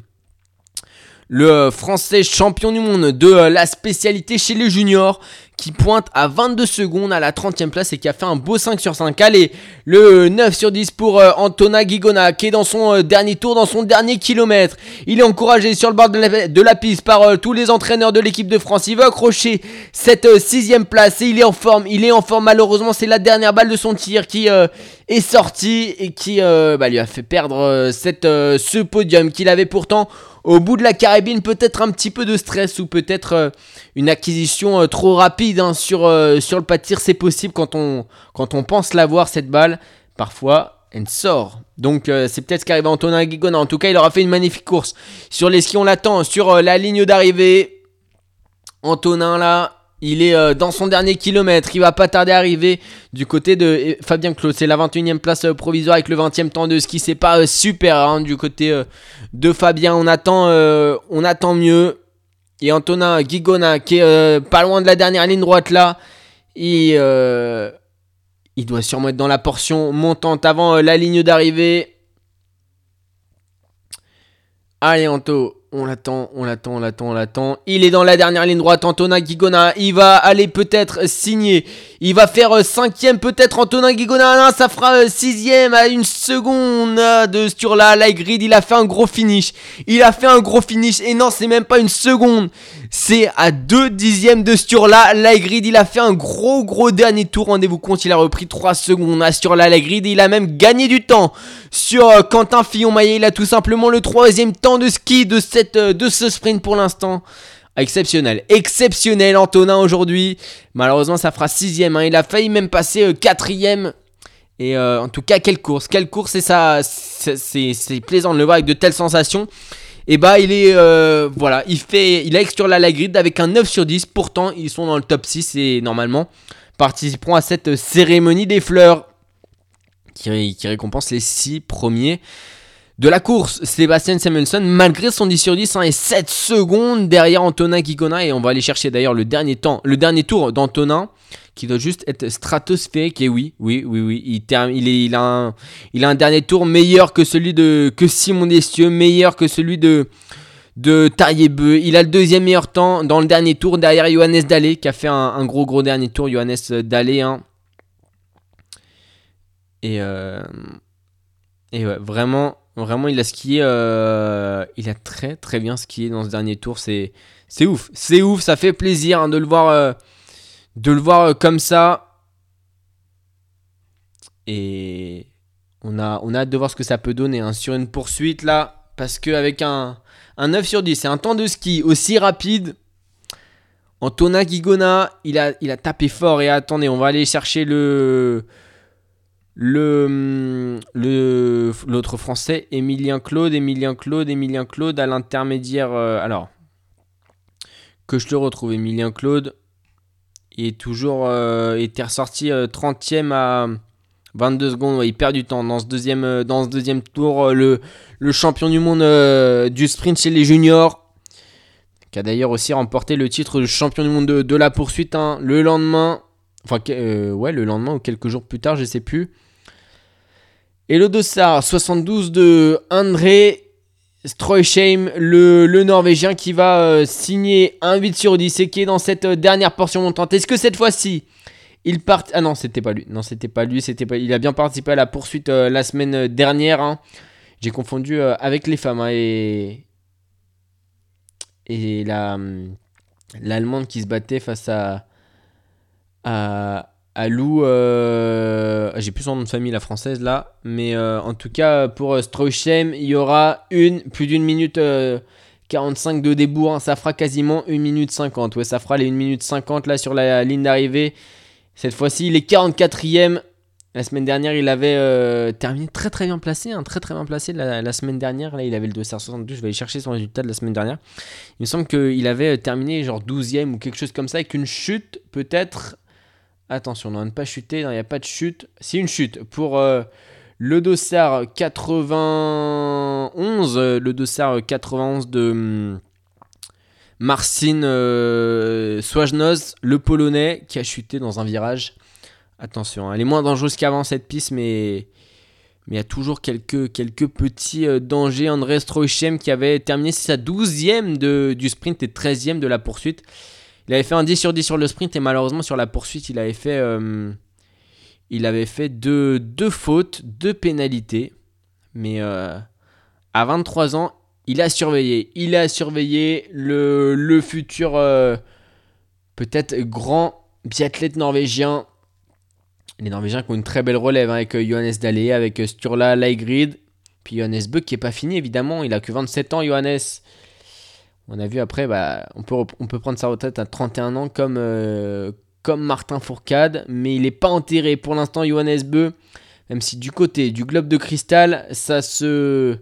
Le français champion du monde de la spécialité chez les juniors qui pointe à 22 secondes à la 30e place et qui a fait un beau 5 sur 5. Allez, le 9 sur 10 pour euh, Antonin Guigona qui est dans son euh, dernier tour, dans son dernier kilomètre. Il est encouragé sur le bord de la, piste par euh, tous les entraîneurs de l'équipe de France. Il veut accrocher cette 6 place et il est en forme. Il est en forme malheureusement, c'est la dernière balle de son tir qui est sortie et qui bah, lui a fait perdre ce podium qu'il avait pourtant au bout de la carabine, peut-être un petit peu de stress ou peut-être une acquisition euh, trop rapide hein, sur, euh, sur le pas. C'est possible quand on, quand on pense l'avoir, cette balle. Parfois, elle sort. Donc euh, c'est peut-être ce qui arrive à Antonin Guigona. En tout cas, il aura fait une magnifique course. Sur les skis, on l'attend. Sur la ligne d'arrivée, Antonin là, il est dans son dernier kilomètre. Il va pas tarder à arriver du côté de Fabien Claude. C'est la 21e place provisoire avec le 20e temps de ski. C'est pas super hein, du côté de Fabien. On attend, on attend mieux. Et Antonin Guigona qui est euh, pas loin de la dernière ligne droite là. Il, euh, doit sûrement être dans la portion montante avant euh, la ligne d'arrivée. Allez Anto, on l'attend, on l'attend, on l'attend, on l'attend. Il est dans la dernière ligne droite, Antonin Guigona. Il va aller peut-être signer. Il va faire euh, cinquième peut-être Antonin Guigona. Non, ça fera euh, sixième à une seconde euh, de Sturla. Laigrid, il a fait un gros finish. Il a fait un gros finish. Et non, c'est même pas une seconde. C'est à deux dixièmes de Sturla. Laigrid, il a fait un gros gros dernier tour. Rendez-vous compte, il a repris 3 secondes à Sturla Laigrid. Il a même gagné du temps sur Quentin Fillon-Maillet. Il a tout simplement le troisième temps de ski de, cette, de ce sprint pour l'instant. Exceptionnel, exceptionnel Antonin aujourd'hui. Malheureusement, ça fera sixième. hein. Il a failli même passer euh, quatrième. Et euh, en tout cas, quelle course, quelle course, et ça, c'est c'est- c'est plaisant de le voir avec de telles sensations. Et bah, il est, euh, voilà, il fait, il a sur la grid avec un 9 sur 10. Pourtant, ils sont dans le top 6 et normalement participeront à cette cérémonie des fleurs qui, qui récompense les 6 premiers de la course. Sébastien Samuelson, malgré son 10 sur 10, hein, est 7 secondes derrière Antonin Guigona. Et on va aller chercher d'ailleurs le dernier temps, le dernier tour d'Antonin, qui doit juste être stratosphérique. Et oui, oui, oui, oui, il, a un, dernier tour meilleur que celui de que Simon Destieux, meilleur que celui de de Tariebeu. Il a le deuxième meilleur temps dans le dernier tour derrière Johannes Dalé qui a fait un, un gros gros dernier tour. Johannes Dalé, hein. Et, euh, et ouais, vraiment, vraiment, il a skié. euh, il a très très bien skié dans ce dernier tour. C'est, c'est ouf, c'est ouf. Ça fait plaisir hein, de le voir, euh, de le voir euh, comme ça. Et on a, on a hâte de voir ce que ça peut donner hein, sur une poursuite là, parce qu'avec un, un 9 sur 10 et un temps de ski aussi rapide. Antonin Guigona, il a, il a tapé fort et attendez, on va aller chercher le le l'autre français Emilien Claude Emilien Claude Emilien Claude à l'intermédiaire euh, alors que je le retrouve Emilien Claude il est toujours euh, était ressorti euh, 30e à 22 secondes, il perd du temps. Dans ce deuxième, euh, dans ce deuxième tour, euh, le, champion du monde euh, du sprint chez les juniors, qui a d'ailleurs aussi remporté le titre de champion du monde de, la poursuite hein, le lendemain. Enfin, euh, ouais, le lendemain ou quelques jours plus tard, je sais plus. Et le dossard 72 de André Stroheim, le, le Norvégien qui va euh, signer un 8 sur 10 et qui est dans cette euh, dernière portion montante. Est-ce que cette fois-ci, il part... Ah non, c'était pas lui. Non, c'était pas lui. C'était pas... Il a bien participé à la poursuite euh, la semaine dernière. hein. J'ai confondu avec les femmes. hein, et et la hum, l'allemande qui se battait face à à, à Lou. euh, J'ai plus son nom de famille, la française là. Mais euh, en tout cas, pour euh, Stroheim, il y aura une plus d'une minute. euh, 45 de débours, hein, ça fera quasiment 1 minute 50. Ouais, ça fera les 1 minute 50 là sur la ligne d'arrivée. Cette fois-ci, il est 44ème. La semaine dernière, il avait terminé très très bien placé, hein, très très bien placé la, semaine dernière. Là, il avait le 262. Je vais aller chercher son résultat de la semaine dernière. Il me semble qu'il avait terminé genre 12ème ou quelque chose comme ça, avec une chute peut-être. Attention, non, ne pas chuter, il n'y a pas de chute. C'est une chute pour euh, le dossard 91, euh, le dossard 91 de hum, Marcin euh, Swajnoz, le polonais, qui a chuté dans un virage. Attention, elle est moins dangereuse qu'avant cette piste, mais mais il y a toujours quelques, quelques petits dangers. André Stroheim qui avait terminé sa 12e de, du sprint et 13e de la poursuite. Il avait fait un 10 sur 10 sur le sprint et malheureusement sur la poursuite, il avait fait, euh, il avait fait deux, fautes, deux pénalités. Mais euh, à 23 ans, il a surveillé. Il a surveillé le, futur euh, peut-être grand biathlète norvégien. Les Norvégiens qui ont une très belle relève hein, avec Johannes Dalle, avec Sturla Leigrid. Puis Johannes Bö qui est pas fini évidemment. Il a que 27 ans, Johannes. On a vu après, bah, on, peut, prendre sa retraite à 31 ans comme, euh, comme Martin Fourcade, mais il n'est pas enterré pour l'instant, Johannes Bö. Même si du côté du globe de cristal, ça se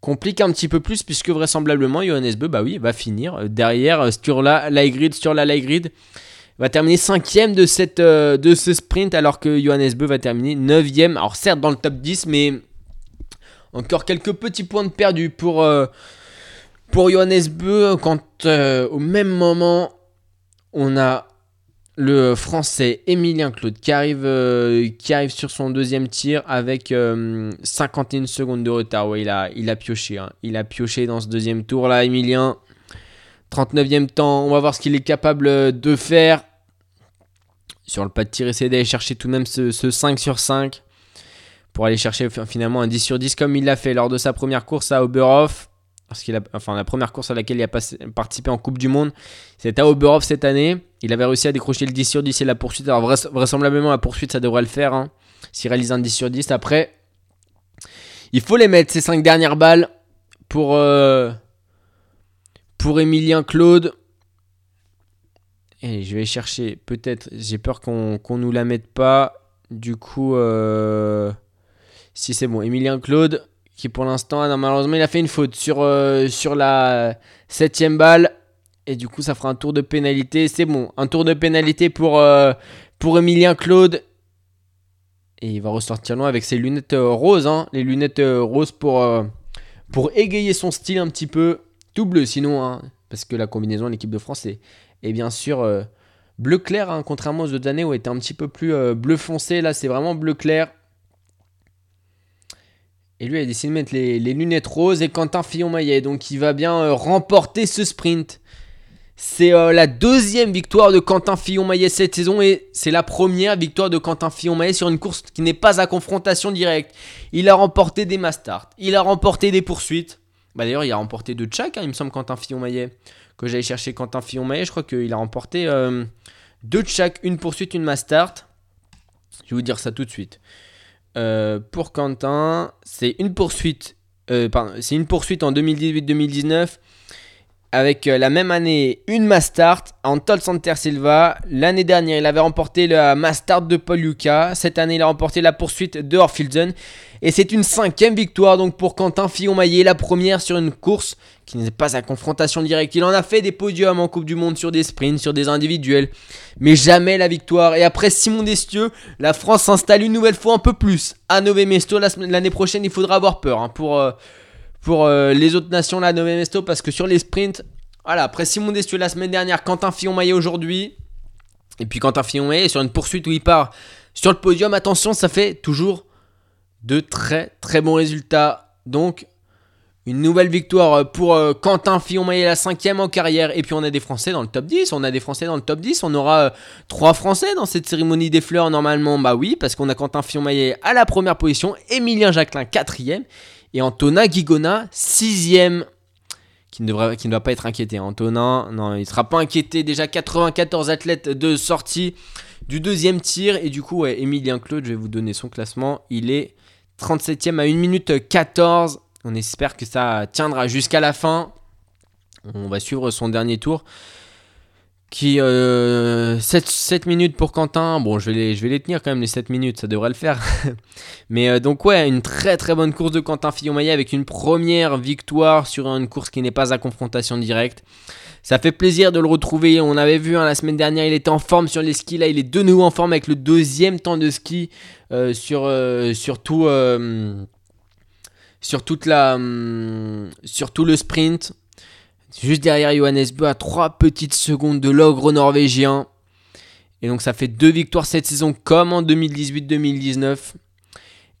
complique un petit peu plus, puisque vraisemblablement, Johannes Bö, bah oui, va finir euh, derrière euh, Sturla Leigrid. Sturla Leigrid va terminer 5ème de, cette, de ce sprint, alors que Johannes Bö va terminer 9ème. Alors certes dans le top 10, mais encore quelques petits points de perdu pour... pour Johannes Beu, quand euh, au même moment, on a le français Emilien Claude qui arrive, euh, qui arrive sur son deuxième tir avec euh, 51 secondes de retard. Il, a, il a pioché. hein. Il a pioché dans ce deuxième tour là, Emilien. 39e temps, on va voir ce qu'il est capable de faire. Sur le pas de tir, essayer d'aller chercher tout de même ce, ce 5 sur 5 pour aller chercher finalement un 10 sur 10 comme il l'a fait lors de sa première course à Oberhof parce qu'il a, enfin la première course à laquelle il a participé en Coupe du Monde, c'était à Oberhof cette année. Il avait réussi à décrocher le 10 sur 10 et la poursuite. Alors vrais- vraisemblablement la poursuite ça devrait le faire. Hein, S'il réalise un 10 sur 10 après, il faut les mettre ces 5 dernières balles pour euh, pour Emilien Claude. Et je vais chercher peut-être. J'ai peur qu'on qu'on nous la mette pas. Du coup, euh, si c'est bon, Emilien Claude qui pour l'instant, malheureusement, il a fait une faute sur, euh, sur la septième balle. Et du coup, ça fera un tour de pénalité. C'est bon, un tour de pénalité pour, euh, pour Emilien Claude. Et il va ressortir loin avec ses lunettes euh, roses. hein. les lunettes euh, roses pour, pour égayer son style un petit peu. Tout bleu sinon, hein, parce que la combinaison de l'équipe de France est, bien sûr bleu clair, hein, contrairement aux autres années où elle était un petit peu plus bleu foncé. Là, c'est vraiment bleu clair. Et lui, a décidé de mettre les, lunettes roses et Quentin Fillon-Maillet. Donc, il va bien euh, remporter ce sprint. C'est euh, la deuxième victoire de Quentin Fillon-Maillet cette saison et c'est la première victoire de Quentin Fillon-Maillet sur une course qui n'est pas à confrontation directe. Il a remporté des Mastart, il a remporté des poursuites. Bah, D'ailleurs, il a remporté deux Tchak, hein, il me semble, Quentin Fillon-Maillet. Que j'allais chercher Quentin Fillon-Maillet, je crois qu'il a remporté euh, deux Tchak, une poursuite, une Mastart. Je vais vous dire ça tout de suite. Euh, pour Quentin, c'est une poursuite. euh, pardon, c'est une poursuite en 2018-2019 avec euh, la même année une Mastart en Tol Santer Silva. L'année dernière, il avait remporté la Mastart de Paul Yuka. Cette année, il a remporté la poursuite de Orfilden. Et c'est une cinquième victoire donc pour Quentin Fillon-Maillet, la première sur une course qui n'est pas à confrontation directe. Il en a fait des podiums en Coupe du Monde sur des sprints, sur des individuels, mais jamais la victoire. Et après Simon Destieux, la France s'installe une nouvelle fois un peu plus à Nové Mesto. L'année prochaine, il faudra avoir peur hein, pour, euh, pour euh, les autres nations là à Nové Mesto parce que sur les sprints, voilà, après Simon Destieux la semaine dernière, Quentin Fillon-Maillet aujourd'hui, et puis Quentin Fillon-Maillet sur une poursuite où il part sur le podium, attention, ça fait toujours de très très bons résultats. Donc, une nouvelle victoire pour euh, Quentin Fillon-Maillet, la cinquième en carrière. Et puis on a des Français dans le top 10. On a des Français dans le top 10. On aura euh, trois Français dans cette cérémonie des fleurs normalement. Bah oui, parce qu'on a Quentin Fillon-Maillet à la première position, Emilien Jacquelin quatrième et Antonin Guigona sixième. Qui ne, devrait, qui ne doit pas être inquiété. Antonin, non, il ne sera pas inquiété. Déjà 94 athlètes de sortie du deuxième tir. Et du coup, Emilien Claude, je vais vous donner son classement. Il est 37e à 1 minute 14. On espère que ça tiendra jusqu'à la fin. On va suivre son dernier tour. Qui euh, 7, minutes pour Quentin. Bon, je vais, les, je vais les tenir quand même les 7 minutes, ça devrait le faire. Mais euh, donc ouais, une très très bonne course de Quentin Fillon-Maillet avec une première victoire sur une course qui n'est pas à confrontation directe. Ça fait plaisir de le retrouver. On avait vu hein, la semaine dernière, il était en forme sur les skis. Là, il est de nouveau en forme avec le deuxième temps de ski euh, sur, euh, sur, tout, euh, sur, toute la, sur tout le sprint. Juste derrière Johannes Bö à 3 petites secondes de l'ogre norvégien. Et donc ça fait deux victoires cette saison comme en 2018-2019.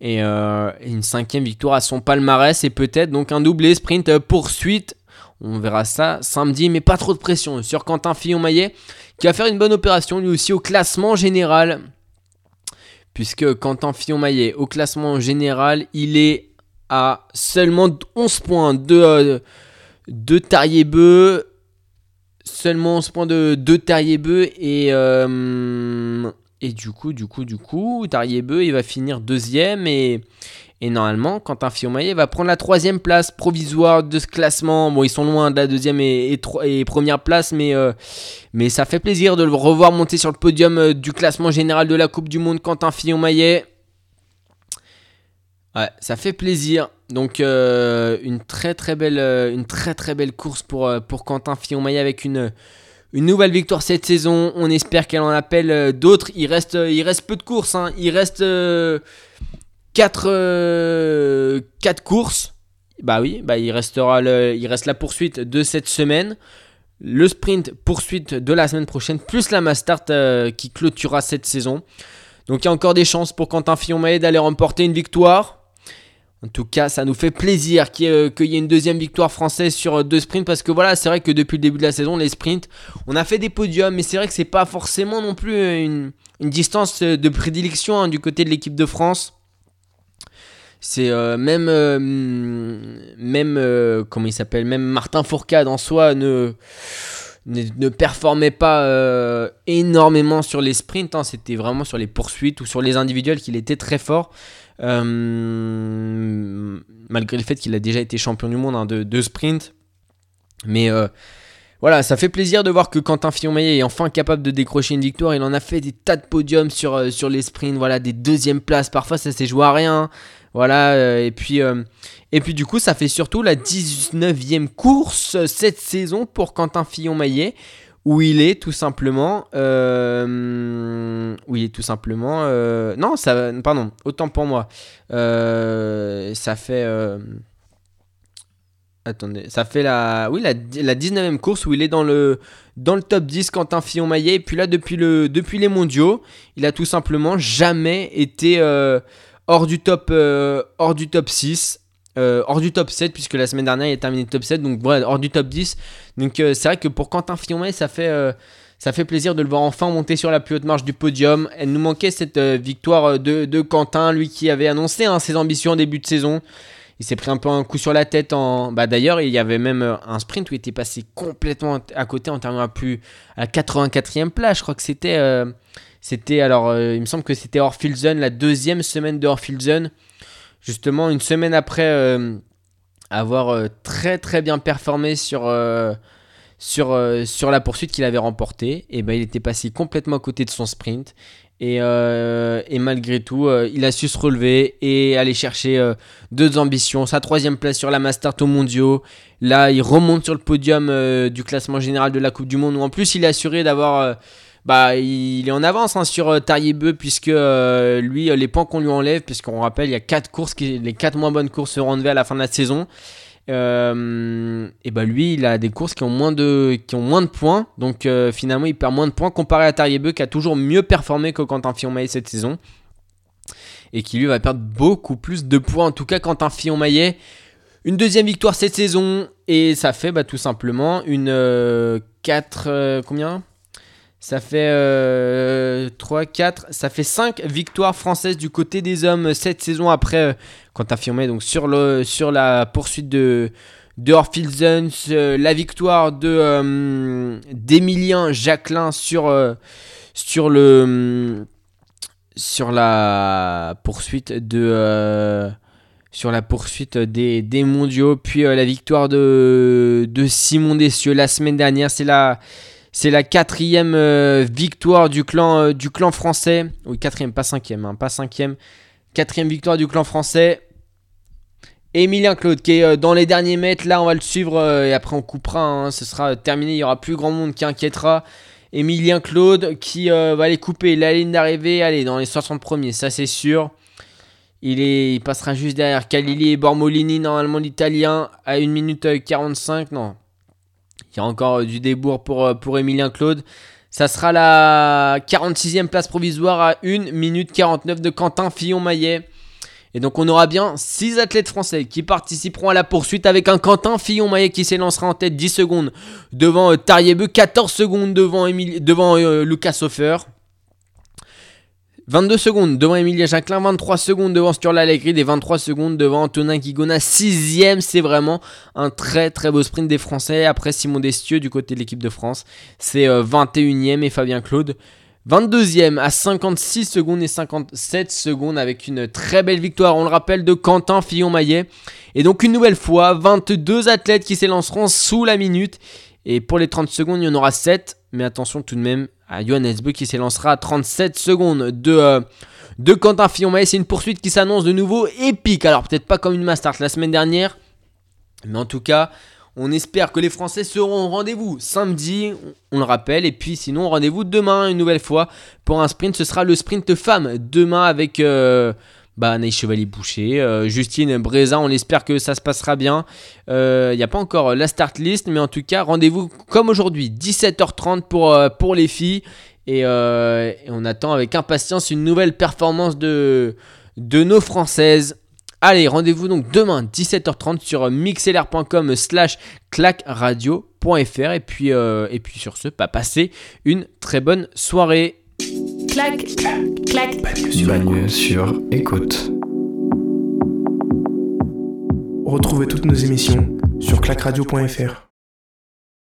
Et, et, une cinquième victoire à son palmarès et peut-être donc un doublé sprint poursuite on verra ça samedi, mais pas trop de pression sur Quentin Fillon-Maillet, qui va faire une bonne opération lui aussi au classement général. Puisque Quentin Fillon-Maillet, au classement général, il est à seulement 11 points de, euh, de Tarier-Beu. Seulement 11 points de, de Tarier-Beu. Et, euh, et du coup, du coup, du coup, Tarier-Beu, il va finir deuxième. Et, et normalement, Quentin Fillon-Maillet va prendre la troisième place provisoire de ce classement. Bon, ils sont loin de la deuxième et, et, première place, mais, euh, mais ça fait plaisir de le revoir monter sur le podium euh, du classement général de la Coupe du Monde, Quentin Fillon-Maillet. Ouais, ça fait plaisir. Donc euh, une très très belle une très très belle course pour, pour Quentin Fillon-Maillet avec une nouvelle victoire cette saison. On espère qu'elle en appelle d'autres. Il reste peu de courses. Hein. Il reste 4, euh, courses. Bah oui, bah il, restera le, il reste la poursuite de cette semaine. Le sprint poursuite de la semaine prochaine, plus la Mastart euh, qui clôturera cette saison. Donc il y a encore des chances pour Quentin Fillon-Maillet d'aller remporter une victoire. En tout cas, ça nous fait plaisir qu'il y, ait une deuxième victoire française sur deux sprints parce que voilà, c'est vrai que depuis le début de la saison, les sprints, on a fait des podiums, mais c'est vrai que c'est pas forcément non plus une, distance de prédilection hein, du côté de l'équipe de France. C'est euh, même, euh, même euh, comment il s'appelle, même Martin Fourcade en soi ne, ne, performait pas énormément sur les sprints. Hein. C'était vraiment sur les poursuites ou sur les individuels qu'il était très fort. Malgré le fait qu'il a déjà été champion du monde hein, de, sprint. Mais voilà, ça fait plaisir de voir que Quentin Fillon-Maillet est enfin capable de décrocher une victoire. Il en a fait des tas de podiums sur, sur les sprints, voilà, des deuxièmes places. Parfois, ça s'est joué à rien. Voilà, euh, et puis, euh, et puis du coup, ça fait surtout la 19e course cette saison pour Quentin Fillon-Maillet, où il est tout simplement. Euh, où il est tout simplement. non, ça, pardon, autant pour moi. ça fait. Attendez, ça fait la, oui, la, la 19e course où il est dans le, dans le top 10 Quentin Fillon-Maillet. Et puis là, depuis, le, depuis les mondiaux, il a tout simplement jamais été hors du top, euh, hors du top 6. Euh, hors du top 7 puisque la semaine dernière il a terminé top 7 donc voilà hors du top 10 donc euh, c'est vrai que pour Quentin Fillon ça fait ça fait plaisir de le voir enfin monter sur la plus haute marche du podium. Elle nous manquait cette victoire de, Quentin lui qui avait annoncé hein, ses ambitions en début de saison. Il s'est pris un peu un coup sur la tête en bah d'ailleurs il y avait même un sprint où il était passé complètement à côté en terminant à plus à 84e place. Je crois que c'était c'était alors, euh, il me semble que c'était Orfilzen, la deuxième semaine de Orfilzen. Justement, une semaine après euh, avoir euh, très très bien performé euh, sur la poursuite qu'il avait remportée, et ben il était passé complètement à côté de son sprint. Et, malgré tout, il a su se relever et aller chercher deux ambitions. Sa troisième place sur la Master au mondiaux. Là, il remonte sur le podium du classement général de la Coupe du Monde. Où en plus, il est assuré d'avoir. Bah, il est en avance hein, sur euh, Tariebeu puisque euh, lui, euh, les points qu'on lui enlève, puisqu'on rappelle, il y a quatre courses, qui, les quatre moins bonnes courses seront enlevées à la fin de la saison. Euh, et bah lui, il a des courses qui ont moins de, qui ont moins de points, donc finalement, il perd moins de points comparé à Tariebeu qui a toujours mieux performé que Quentin Fillon-Maillet cette saison et qui lui va perdre beaucoup plus de points. En tout cas, Quentin Fillon-Maillet, une deuxième victoire cette saison et ça fait bah, tout simplement une 4 combien? Ça fait 3, 4, ça fait 5 victoires françaises du côté des hommes cette saison après, euh, quand affirmé donc sur, le, sur la poursuite de, de Orphilzens, euh, la victoire de euh, d'Emilien Jacquelin sur, euh, le sur la poursuite euh, des, mondiaux, puis euh, la victoire de, de Simon Dessieux la semaine dernière, c'est la c'est la quatrième euh, victoire du clan, euh, du clan français. Oui, quatrième, pas cinquième, hein, pas cinquième. Quatrième victoire du clan français. Emilien Claude qui est euh, dans les derniers mètres. Là, on va le suivre et après on coupera. hein, ce sera terminé. Il y aura plus grand monde qui inquiétera. Emilien Claude qui va aller couper la ligne d'arrivée. Allez, dans les 60 premiers, ça c'est sûr. Il, est, il passera juste derrière Kalili et Bormolini, normalement l'italien, à 1 minute euh, 45. Non, il y a encore du débours pour, euh, pour Emilien Claude. Ça sera la 46e place provisoire à 1 minute 49 de Quentin Fillon-Maillet. Et donc on aura bien 6 athlètes français qui participeront à la poursuite avec un Quentin Fillon-Maillet qui s'élancera en tête 10 secondes devant euh, Tariebeu, 14 secondes devant euh, Lucas Hofer. 22 secondes devant Emilia Jacquelin, 23 secondes devant Sturla Allegri et 23 secondes devant Antonin Guigona. Sixième, c'est vraiment un très très beau sprint des Français. Après Simon Destieux du côté de l'équipe de France, c'est euh, 21e et Fabien Claude. 22e à 56 secondes et 57 secondes avec une très belle victoire, on le rappelle, de Quentin Fillon-Maillet. Et donc une nouvelle fois, 22 athlètes qui s'élanceront sous la minute. Et pour les 30 secondes, il y en aura 7. Mais attention tout de même Johannes qui s'élancera à 37 secondes de, euh, de Quentin Fillon-Maillet. C'est une poursuite qui s'annonce de nouveau épique. Alors peut-être pas comme une Mastart la semaine dernière. Mais en tout cas, on espère que les Français seront au rendez-vous samedi, on le rappelle. Et puis sinon, rendez-vous demain une nouvelle fois pour un sprint. Ce sera le sprint femme demain avec euh, bah, Anaïs Chevalier-Boucher, euh, Justine Breza. On espère que ça se passera bien. Il n'y a pas encore la start list, mais en tout cas, rendez-vous comme aujourd'hui, 17h30 pour, euh, pour les filles. Et, euh, on attend avec impatience une nouvelle performance de, de nos Françaises. Allez, rendez-vous donc demain 17h30 sur mixlr.com slash clacradio.fr et puis, euh, et puis sur ce, pas passez une très bonne soirée. Clac, clac. Bagne sur écoute. Retrouvez toutes nos émissions sur clacradio.fr.